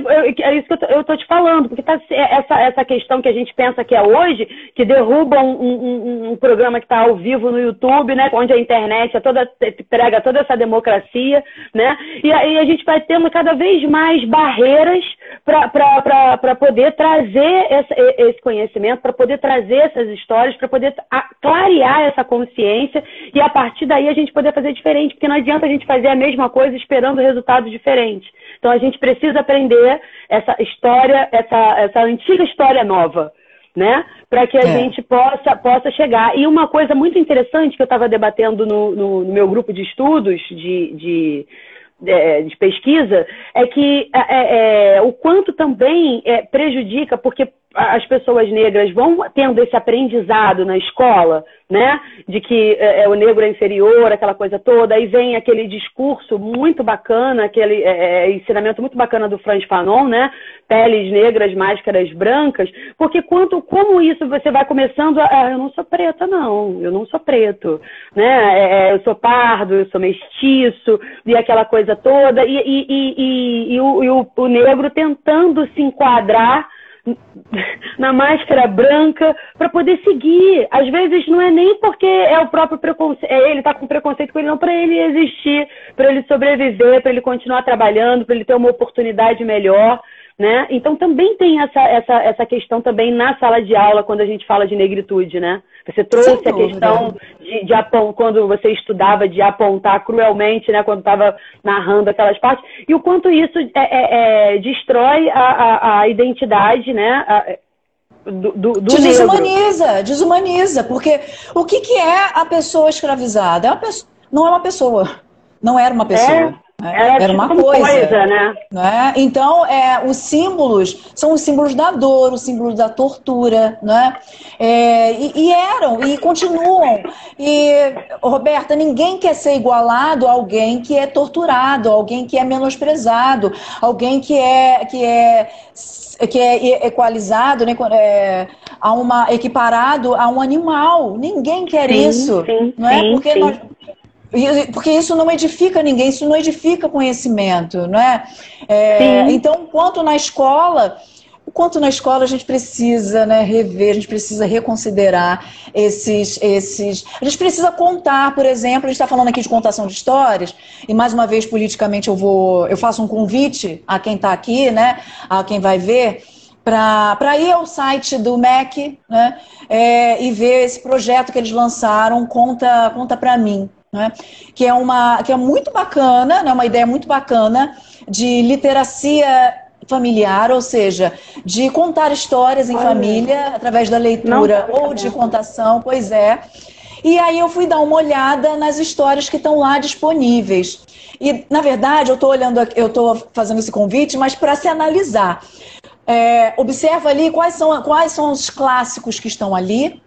é isso que eu tô, eu tô te falando, porque tá, essa, essa questão que a gente pensa que é hoje, que derruba um, um, um programa que está ao vivo no YouTube, né? Onde a internet é toda, prega toda essa democracia, né? E aí a gente vai tendo cada vez mais barreiras para poder trazer esse, esse conhecimento, para poder trazer essas histórias, para poder clarear essa consciência e a partir daí a gente poder fazer diferente, porque não adianta a gente fazer a mesma coisa esperando resultados diferentes. Então a gente precisa aprender essa história, essa, essa antiga história nova. Né? Para que a é. gente possa, possa chegar. E uma coisa muito interessante que eu estava debatendo no, no, no, meu grupo de estudos de, de, de, de pesquisa é que é, é, é o quanto também é, prejudica, porque as pessoas negras vão tendo esse aprendizado na escola, né? De que é, é, o negro é inferior, aquela coisa toda. Aí vem aquele discurso muito bacana, aquele é, é ensinamento muito bacana do Franz Fanon, né? Peles negras, máscaras brancas. Porque quanto, como isso você vai começando a. Ah, eu não sou preta, não. Eu não sou preto. Né? É, é, eu sou pardo, eu sou mestiço, e aquela coisa toda. E, e, e, e o, o, o negro tentando se enquadrar na máscara branca para poder seguir. Às vezes não é nem porque é o próprio preconceito, é ele tá com preconceito com ele, não para ele existir, para ele sobreviver, para ele continuar trabalhando, para ele ter uma oportunidade melhor. Né? Então também tem essa, essa, essa questão também na sala de aula quando a gente fala de negritude, né? Você trouxe a questão de, de quando você estudava de apontar cruelmente, né? Quando estava narrando aquelas partes e o quanto isso é, é, é, destrói a, a, a, identidade, né? A, do, do, do
desumaniza, negro. desumaniza, porque o que, que é a pessoa escravizada? É pessoa, não é uma pessoa, não era uma pessoa.
É. Era, era uma coisa, coisa né?
né? Então, é, os símbolos são os símbolos da dor, os símbolos da tortura, né? É, e, e, eram, e continuam. E, Roberta, ninguém quer ser igualado a alguém que é torturado, alguém que é menosprezado, alguém que é, que é que é equalizado, né, é, a uma equiparado a um animal. Ninguém quer sim, isso, sim, não é? Sim, Porque nós, porque isso não edifica ninguém, isso não edifica conhecimento, não é? é então, quanto na escola, quanto na escola a gente precisa né, rever, a gente precisa reconsiderar esses, esses. A gente precisa contar, por exemplo, a gente está falando aqui de contação de histórias, e mais uma vez, politicamente, eu vou. Eu faço um convite a quem está aqui, né? A quem vai ver para ir ao site do MEC né, é, e ver esse projeto que eles lançaram, conta, conta para mim, né, que, é uma, que é muito bacana, né, uma ideia muito bacana de literacia familiar, ou seja, de contar histórias em Olha. família através da leitura Não, ou de contação, pois é. E aí eu fui dar uma olhada nas histórias que estão lá disponíveis. E, na verdade, eu estou olhando, eu estou fazendo esse convite, mas para se analisar. É, observa ali quais são, quais são os clássicos que estão ali,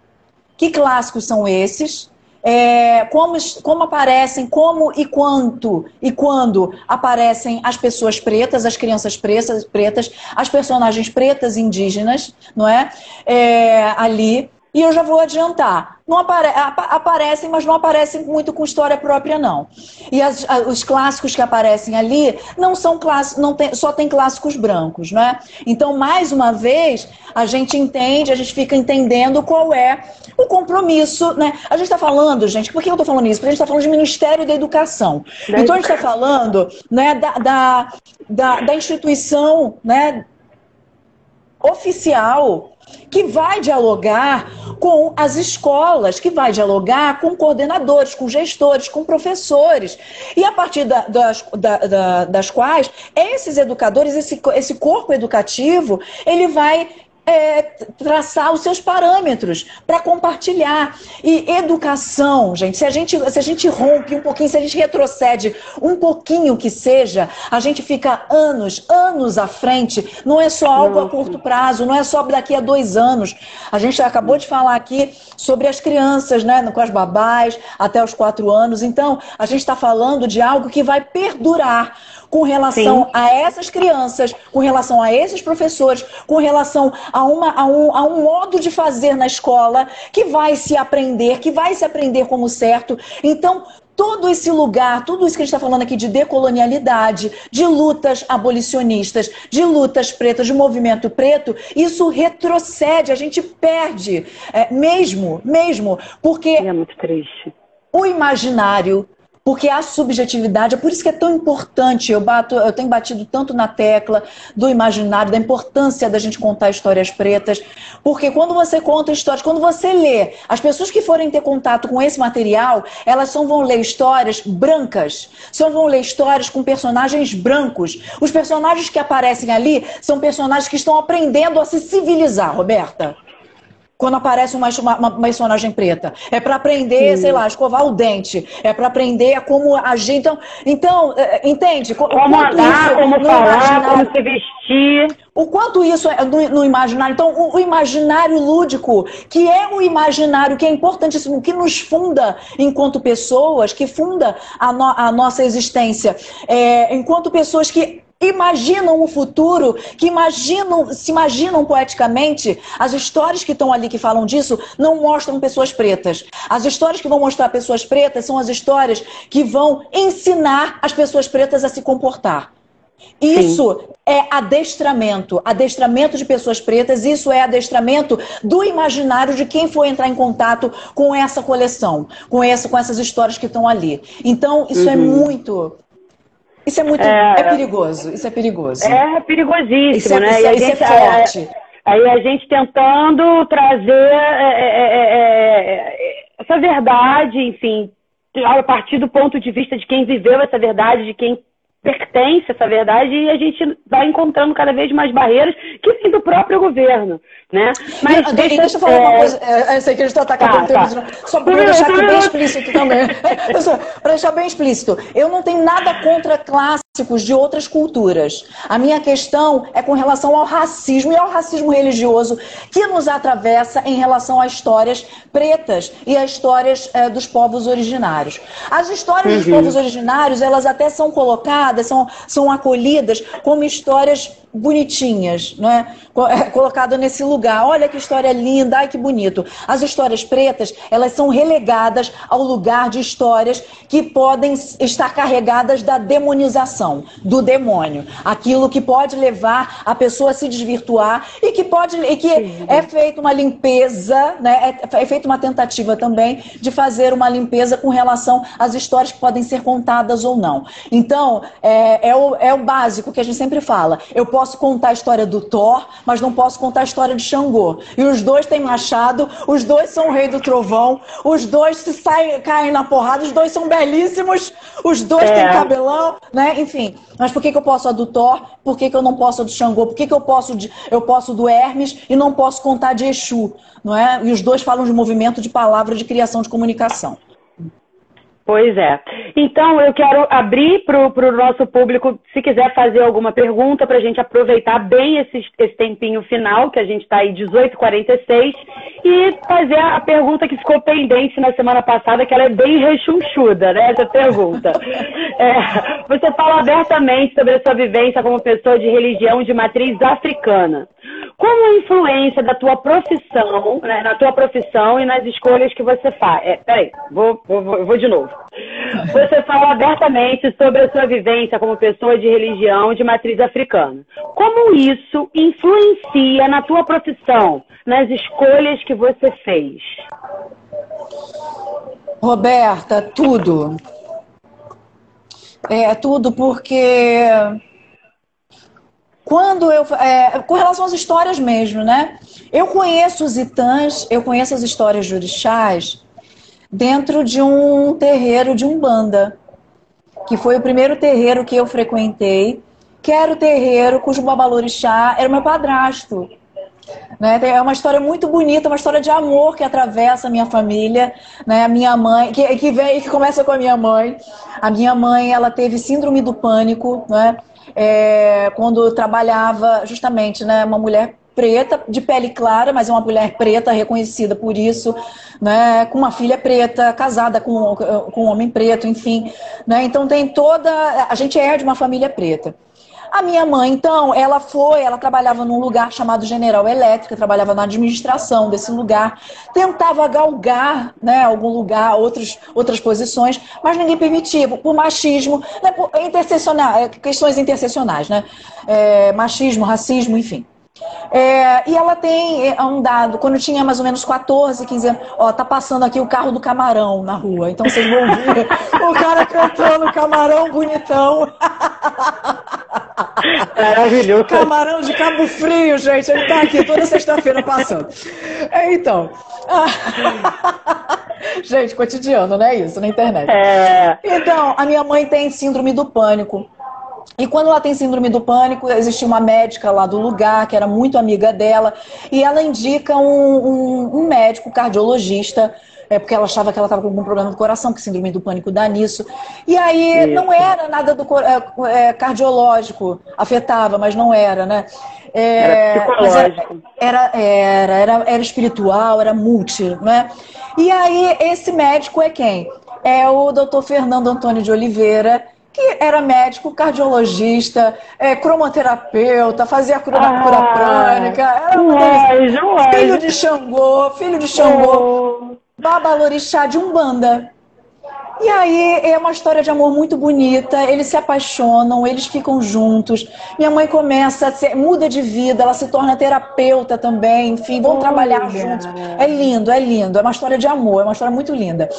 que clássicos são esses, é, como, como aparecem, como e quanto e quando aparecem as pessoas pretas, as crianças pretas, pretas as personagens pretas indígenas, não é? é ali. E eu já vou adiantar. Não apare aparecem, mas não aparecem muito com história própria, não. E as, os clássicos que aparecem ali não são clássicos, não tem, só tem clássicos brancos, né? Então, mais uma vez, a gente entende, a gente fica entendendo qual é o compromisso, né? A gente está falando, gente, por que eu estou falando isso? Porque a gente está falando de Ministério da Educação. Então, a gente está falando né, da, da, da, da instituição né, oficial que vai dialogar com as escolas, que vai dialogar com coordenadores, com gestores, com professores, e a partir da, das, da, das quais esses educadores, esse, esse corpo educativo, ele vai é, traçar os seus parâmetros para compartilhar. E educação, gente, se a gente, se a gente rompe um pouquinho, se a gente retrocede um pouquinho que seja, a gente fica anos, anos à frente. Não é só algo a curto prazo, não é só daqui a dois anos. A gente acabou de falar aqui sobre as crianças, né, com as babás, até os quatro anos. Então, a gente está falando de algo que vai perdurar com relação Sim. a essas crianças, com relação a esses professores, com relação a, uma, a, um, a um modo de fazer na escola que vai se aprender, que vai se aprender como certo. Então, todo esse lugar, tudo isso que a gente está falando aqui de decolonialidade, de lutas abolicionistas, de lutas pretas, de movimento preto, isso retrocede, a gente perde, é, mesmo, mesmo, porque.
É muito triste.
O imaginário porque a subjetividade, é por isso que é tão importante, eu, bato, eu tenho batido tanto na tecla do imaginário, da importância da gente contar histórias pretas, porque quando você conta histórias, quando você lê, as pessoas que forem ter contato com esse material, elas só vão ler histórias brancas, só vão ler histórias com personagens brancos. Os personagens que aparecem ali são personagens que estão aprendendo a se civilizar, Roberta quando aparece uma, uma, uma personagem preta. É para aprender, Sim. sei lá, a escovar o dente. É para aprender como agir. Então, então é, entende?
Como andar, como falar, como se vestir.
O quanto isso é no, no imaginário. Então, o, o, imaginário lúdico, que é o imaginário que é importantíssimo, que nos funda enquanto pessoas, que funda a, no, a nossa existência, é, enquanto pessoas que imaginam o futuro, que imaginam, se imaginam poeticamente, as histórias que estão ali que falam disso não mostram pessoas pretas. As histórias que vão mostrar pessoas pretas são as histórias que vão ensinar as pessoas pretas a se comportar. Isso Sim. é adestramento, adestramento de pessoas pretas, isso é adestramento do imaginário de quem for entrar em contato com essa coleção, com essa, com essas histórias que estão ali. Então, isso é uhum. é muito isso é muito é, é perigoso, isso é perigoso.
É perigosíssimo,
isso
é, né?
Isso, é, isso gente, é forte.
Aí a gente tentando trazer é, essa verdade, enfim, a partir do ponto de vista de quem viveu essa verdade, de quem pertence essa verdade e a gente vai encontrando cada vez mais barreiras que vêm do próprio governo, né?
Mas deixa, deixa eu falar é... uma coisa, eu sei que a gente está atacando tá, tá. só para deixar aqui bem explícito também, para deixar bem explícito, eu não tenho nada contra clássicos de outras culturas, a minha questão é com relação ao racismo e ao racismo religioso que nos atravessa em relação a histórias pretas e a histórias é, dos povos originários. As histórias uhum. dos povos originários, elas até são colocadas são, são acolhidas como histórias bonitinhas, né? colocado nesse lugar. Olha que história linda, ai que bonito. As histórias pretas, elas são relegadas ao lugar de histórias que podem estar carregadas da demonização, do demônio. Aquilo que pode levar a pessoa a se desvirtuar e que pode e que Sim. é feita uma limpeza, né? É, é feita uma tentativa também de fazer uma limpeza com relação às histórias que podem ser contadas ou não. Então, é, é, o, é o básico que a gente sempre fala. Eu posso contar a história do Thor, mas não posso contar a história de Xangô. E os dois têm machado, os dois são o rei do trovão, os dois se saem, caem na porrada, os dois são belíssimos, os dois é. têm cabelão, né? Enfim. Mas por que, que eu posso a do Thor? Por que, que eu não posso a do Xangô? Por que, que eu posso de, eu posso do Hermes e não posso contar de Exu? Não é? E os dois falam de movimento de palavra de criação de comunicação.
Pois é. Então, eu quero abrir para o nosso público, se quiser fazer alguma pergunta, para a gente aproveitar bem esse, esse tempinho final, que a gente está aí 18h46, e fazer a pergunta que ficou pendente na semana passada, que ela é bem rechonchuda, né? Essa pergunta. É, você fala abertamente sobre a sua vivência como pessoa de religião de matriz africana. Como a influência da tua profissão, né, na tua profissão e nas escolhas que você faz? É, peraí, vou, vou, vou de novo. Você fala abertamente sobre a sua vivência como pessoa de religião de matriz africana. Como isso influencia na tua profissão, nas escolhas que você fez?
Roberta, tudo. É tudo porque quando eu. É, com relação às histórias mesmo, né? Eu conheço os itãs, eu conheço as histórias de orixás dentro de um terreiro de Umbanda, que foi o primeiro terreiro que eu frequentei, que era o terreiro cujo babalorixá era o meu padrasto. Né? É uma história muito bonita, uma história de amor que atravessa a minha família, né? A minha mãe, que, que vem que começa com a minha mãe. A minha mãe, ela teve síndrome do pânico, né? É, quando trabalhava justamente, né? Uma mulher preta, de pele clara, mas é uma mulher preta, reconhecida por isso, né, com uma filha preta, casada com, com um homem preto, enfim. Né, então tem toda. A gente é de uma família preta. A minha mãe, então, ela foi, ela trabalhava num lugar chamado General Elétrica, trabalhava na administração desse lugar, tentava galgar, né, algum lugar, outros, outras posições, mas ninguém permitia, por machismo, né, por intersecionar, questões interseccionais, né, é, machismo, racismo, enfim. É, e ela tem é, um dado, quando tinha mais ou menos 14, 15 anos, ó, tá passando aqui o carro do camarão na rua, então vocês vão ver o cara cantando camarão bonitão.
Maravilhoso.
Camarão de Cabo Frio, gente, ele tá aqui toda sexta-feira passando. É, então. gente, cotidiano, né? Isso, na internet. É... Então, a minha mãe tem síndrome do pânico. E quando ela tem síndrome do pânico, existia uma médica lá do lugar, que era muito amiga dela, e ela indica um, um, um médico cardiologista é porque ela achava que ela estava com algum problema do coração, que síndrome do pânico dá nisso. E aí Isso. não era nada do é, é, cardiológico, afetava, mas não era, né?
É, era psicológico.
Era, era, era, era, espiritual, era multi, né? E aí esse médico é quem? É o doutor Fernando Antônio de Oliveira, que era médico, cardiologista, é, cromoterapeuta, fazia cura, ah, cura prânica, era um anjo, filho de Xangô, filho de Xangô, oh. babalorixá de Umbanda. E aí é uma história de amor muito bonita. Eles se apaixonam, eles ficam juntos. Minha mãe começa, a ser, muda de vida, ela se torna terapeuta também. Enfim, vão Olha. trabalhar juntos. É lindo, é lindo. É uma história de amor, é uma história muito linda.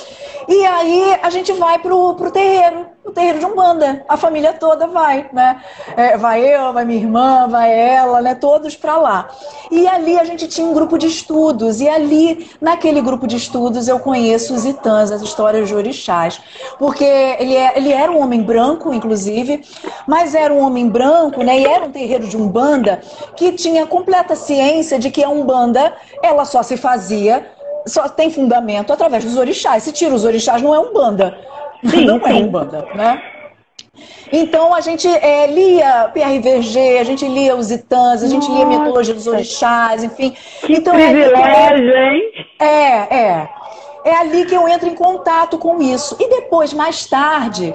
E aí a gente vai pro, pro terreiro o terreiro de Umbanda. A família toda vai, né? É, vai eu, vai minha irmã, vai ela, né? Todos para lá. E ali a gente tinha um grupo de estudos. E ali, naquele grupo de estudos, eu conheço os Itãs, as histórias de orixás. Porque ele, é, ele era um homem branco, inclusive, mas era um homem branco, né? E era um terreiro de Umbanda que tinha completa ciência de que a Umbanda, ela só se fazia só tem fundamento através dos orixás. Se tira os orixás, não é umbanda. Sim, não é sim. é Umbanda, né? Então a gente é, lia PRVG, a gente lia os Itãs, a gente Nossa. lia a mitologia dos orixás, enfim.
Que
então,
privilégio,
é, hein? É, é. É ali que eu entro em contato com isso. E depois, mais tarde,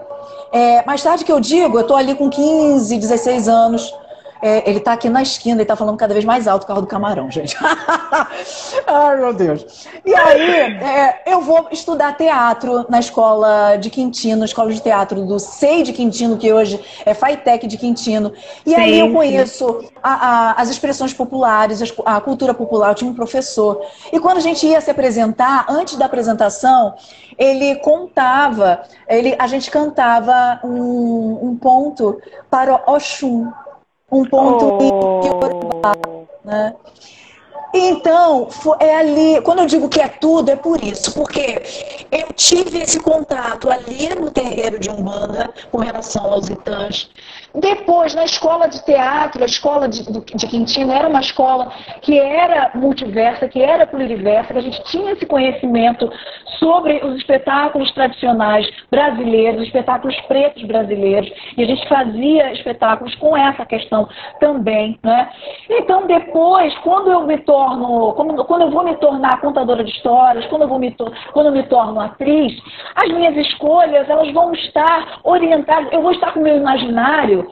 É, mais tarde que eu digo, eu estou ali com 15, 16 anos. É, ele está aqui na esquina, ele está falando cada vez mais alto o carro do camarão, gente. Ai, meu Deus. E aí, é, eu vou estudar teatro na escola de Quintino, escola de teatro do SEI de Quintino, que hoje é FAITEC de Quintino. E sim, aí eu conheço a, a, as expressões populares, a cultura popular. Eu tinha um professor. E quando a gente ia se apresentar, antes da apresentação, ele contava, ele, a gente cantava um, um ponto para Oxum um ponto oh. né? Então, é ali, quando eu digo que é tudo, é por isso, porque eu tive esse contato ali no terreiro de Umbanda com relação aos itãs. Depois, na escola de teatro, a escola de, de Quintino era uma escola que era multiversa, que era pluriversa, que a gente tinha esse conhecimento sobre os espetáculos tradicionais brasileiros, os espetáculos pretos brasileiros, e a gente fazia espetáculos com essa questão também. Né? Então, depois, quando eu me torno, quando eu vou me tornar contadora de histórias, quando eu, vou me, quando eu me torno atriz, as minhas escolhas elas vão estar orientadas, eu vou estar com o meu imaginário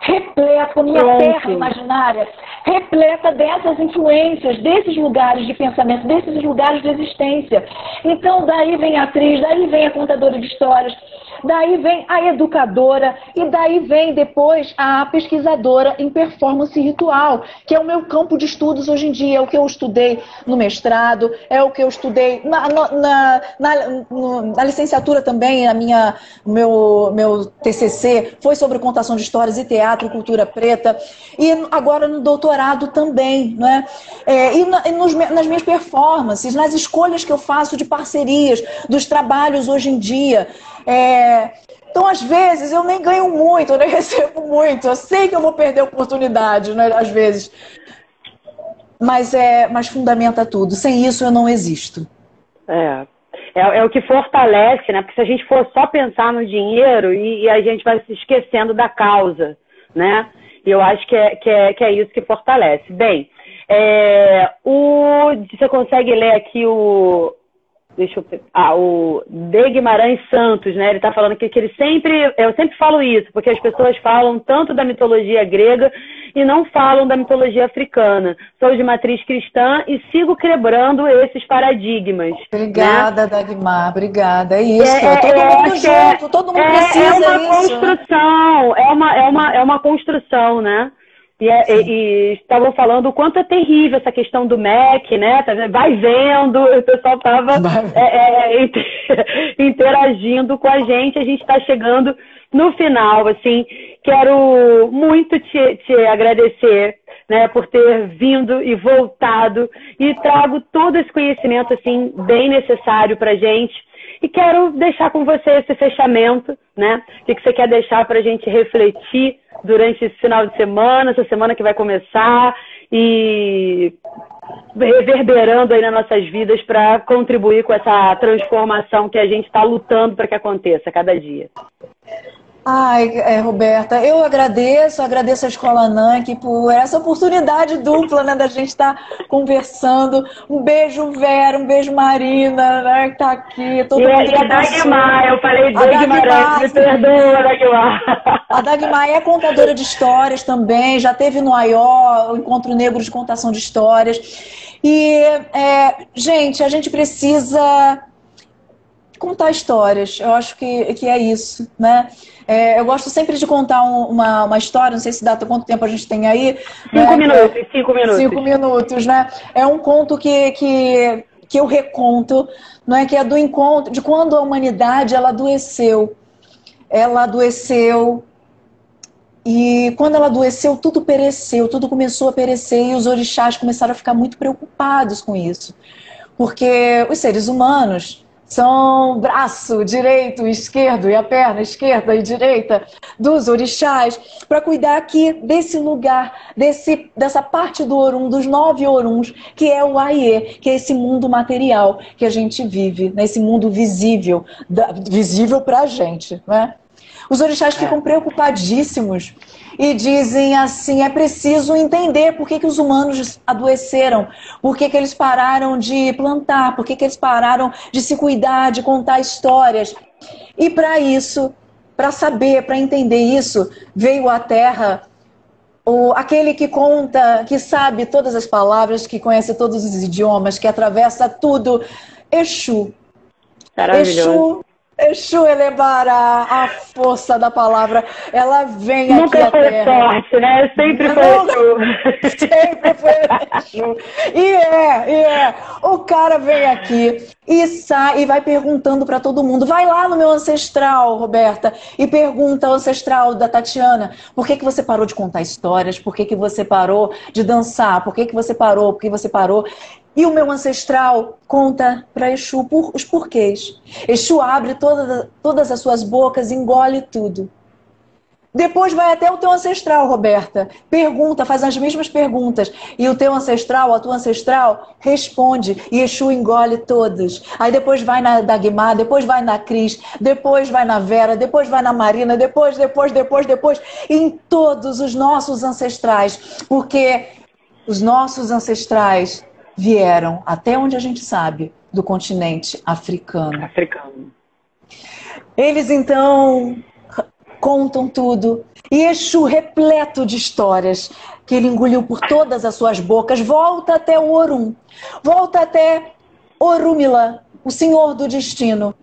repleto, com a minha terra imaginária, repleta dessas influências, desses lugares de pensamento, desses lugares de existência. Então, daí vem a atriz, daí vem a contadora de histórias, daí vem a educadora e daí vem depois a pesquisadora em performance ritual, que é o meu campo de estudos hoje em dia, é o que eu estudei no mestrado, é o que eu estudei na, na, na, na licenciatura também, a minha, meu, meu TCC foi sobre contação de histórias e teatro, cultura preta, e agora no doutorado também, né? É, e, na, e nos, nas minhas performances, nas escolhas que eu faço de parcerias, dos trabalhos hoje em dia, é, então, às vezes, eu nem ganho muito, eu nem recebo muito. Eu sei que eu vou perder oportunidade, né, às vezes. Mas, é, mas fundamenta tudo. Sem isso, eu não existo.
É. É, é o que fortalece, né? Porque se a gente for só pensar no dinheiro e, e a gente vai se esquecendo da causa, né? E eu acho que é, que é, que é isso que fortalece. Bem, é, o, você consegue ler aqui o, deixa eu ah, o De Guimarães Santos, né? Ele está falando que, que ele sempre, eu sempre falo isso, porque as pessoas falam tanto da mitologia grega e não falam da mitologia africana. Sou de matriz cristã e sigo quebrando esses paradigmas.
Obrigada, né? Dagmar, obrigada. É isso. É, todo é, mundo junto, é, todo mundo é, precisa
É uma isso, construção, né? é, uma, é, uma, é uma construção, né? E, é, e, e, estavam falando o quanto é terrível essa questão do MEC, né? Tá vai vendo, o pessoal estava é, é, interagindo com a gente, a gente está chegando no final, assim, quero muito te, te agradecer, né, por ter vindo e voltado e trago todo esse conhecimento, assim, bem necessário para gente. E quero deixar com você esse fechamento, né? O que você quer deixar para a gente refletir durante esse final de semana, essa semana que vai começar e reverberando aí nas nossas vidas para contribuir com essa transformação que a gente está lutando para que aconteça cada dia.
Ai, é, Roberta, eu agradeço, agradeço a Escola NANC por essa oportunidade dupla, né, da gente estar tá conversando. Um beijo, Vera, um beijo, Marina, né, que tá aqui.
Todo e, mundo e a Dagmar, eu falei Dagmar, me perdoa, Dagmar.
A Dagmar é contadora de histórias também, já teve no AIO, o Encontro Negro de Contação de Histórias. E, é, gente, a gente precisa contar histórias. Eu acho que, que é isso, né? É, eu gosto sempre de contar um, uma, uma história, não sei se dá quanto tempo a gente tem aí.
Cinco né? minutos, cinco minutos.
Cinco minutos, né? É um conto que, que, que eu reconto, não é? Que é do encontro, de quando a humanidade ela adoeceu. Ela adoeceu e quando ela adoeceu, tudo pereceu, tudo começou a perecer e os orixás começaram a ficar muito preocupados com isso. Porque os seres humanos, são braço direito e esquerdo e a perna esquerda e direita dos orixás para cuidar aqui desse lugar, desse, dessa parte do Orum, dos nove Oruns, que é o Aie, que é esse mundo material que a gente vive, nesse né? mundo visível, da, visível para a gente. Né? Os orixás ficam é. preocupadíssimos e dizem assim: é preciso entender por que, que os humanos adoeceram, por que, que eles pararam de plantar, por que, que eles pararam de se cuidar, de contar histórias. E para isso, para saber, para entender isso, veio à Terra o, aquele que conta, que sabe todas as palavras, que conhece todos os idiomas, que atravessa tudo. Exu.
Exu
Exu elevará a força da palavra. Ela vem
Nunca
aqui
foi sorte, né? Sempre foi Exu.
Sempre foi Exu. E é, e é. O cara vem aqui e sai e vai perguntando para todo mundo. Vai lá no meu ancestral, Roberta, e pergunta ao ancestral da Tatiana, por que, que você parou de contar histórias? Por que, que você parou de dançar? Por que, que você parou? Por que você parou? E o meu ancestral conta para Exu por, os porquês. Exu abre toda, todas as suas bocas, engole tudo. Depois vai até o teu ancestral, Roberta. Pergunta, faz as mesmas perguntas. E o teu ancestral, a tua ancestral, responde. E Exu engole todos. Aí depois vai na Dagmar, depois vai na Cris, depois vai na Vera, depois vai na Marina, depois, depois, depois, depois. Em todos os nossos ancestrais. Porque os nossos ancestrais vieram, até onde a gente sabe, do continente africano.
Africano.
Eles então contam tudo. E Exu, repleto de histórias que ele engoliu por todas as suas bocas, volta até o Orum, volta até Orumila, o senhor do destino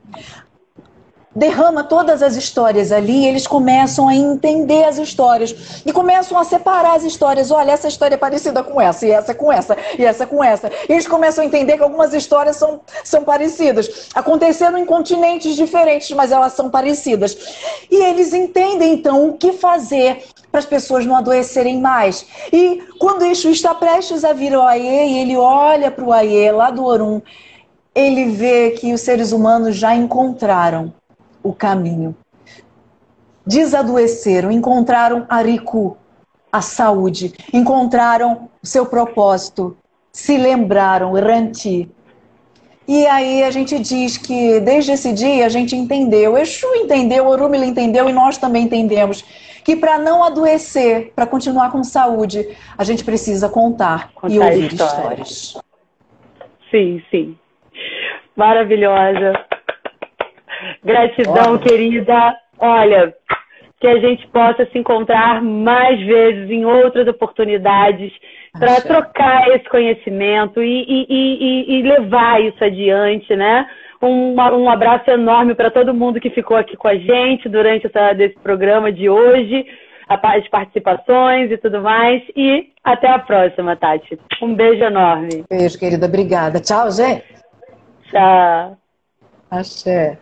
derrama todas as histórias ali, eles começam a entender as histórias e começam a separar as histórias. Olha, essa história é parecida com essa, e essa com essa, e essa com essa. E eles começam a entender que algumas histórias são, são parecidas. Aconteceram em continentes diferentes, mas elas são parecidas. E eles entendem, então, o que fazer para as pessoas não adoecerem mais. E quando Exu está prestes a vir ao Aie, e ele olha para o Aie, lá do Orum, ele vê que os seres humanos já encontraram o caminho. Desadoeceram, encontraram a Riku, a saúde, encontraram o seu propósito, se lembraram, Ranti. E aí a gente diz que desde esse dia a gente entendeu, Exu entendeu, Orumila entendeu e nós também entendemos que para não adoecer, para continuar com saúde, a gente precisa contar, contar e ouvir histórias. histórias.
Sim, sim. Maravilhosa. Gratidão, Olha. querida. Olha, que a gente possa se encontrar mais vezes em outras oportunidades para trocar esse conhecimento e, e, e, e, levar isso adiante, né? Um, um abraço enorme para todo mundo que ficou aqui com a gente durante essa, desse programa de hoje, as participações e tudo mais. E até a próxima, Tati. Um beijo enorme.
Beijo, querida. Obrigada. Tchau, gente.
Tchau.
Axé.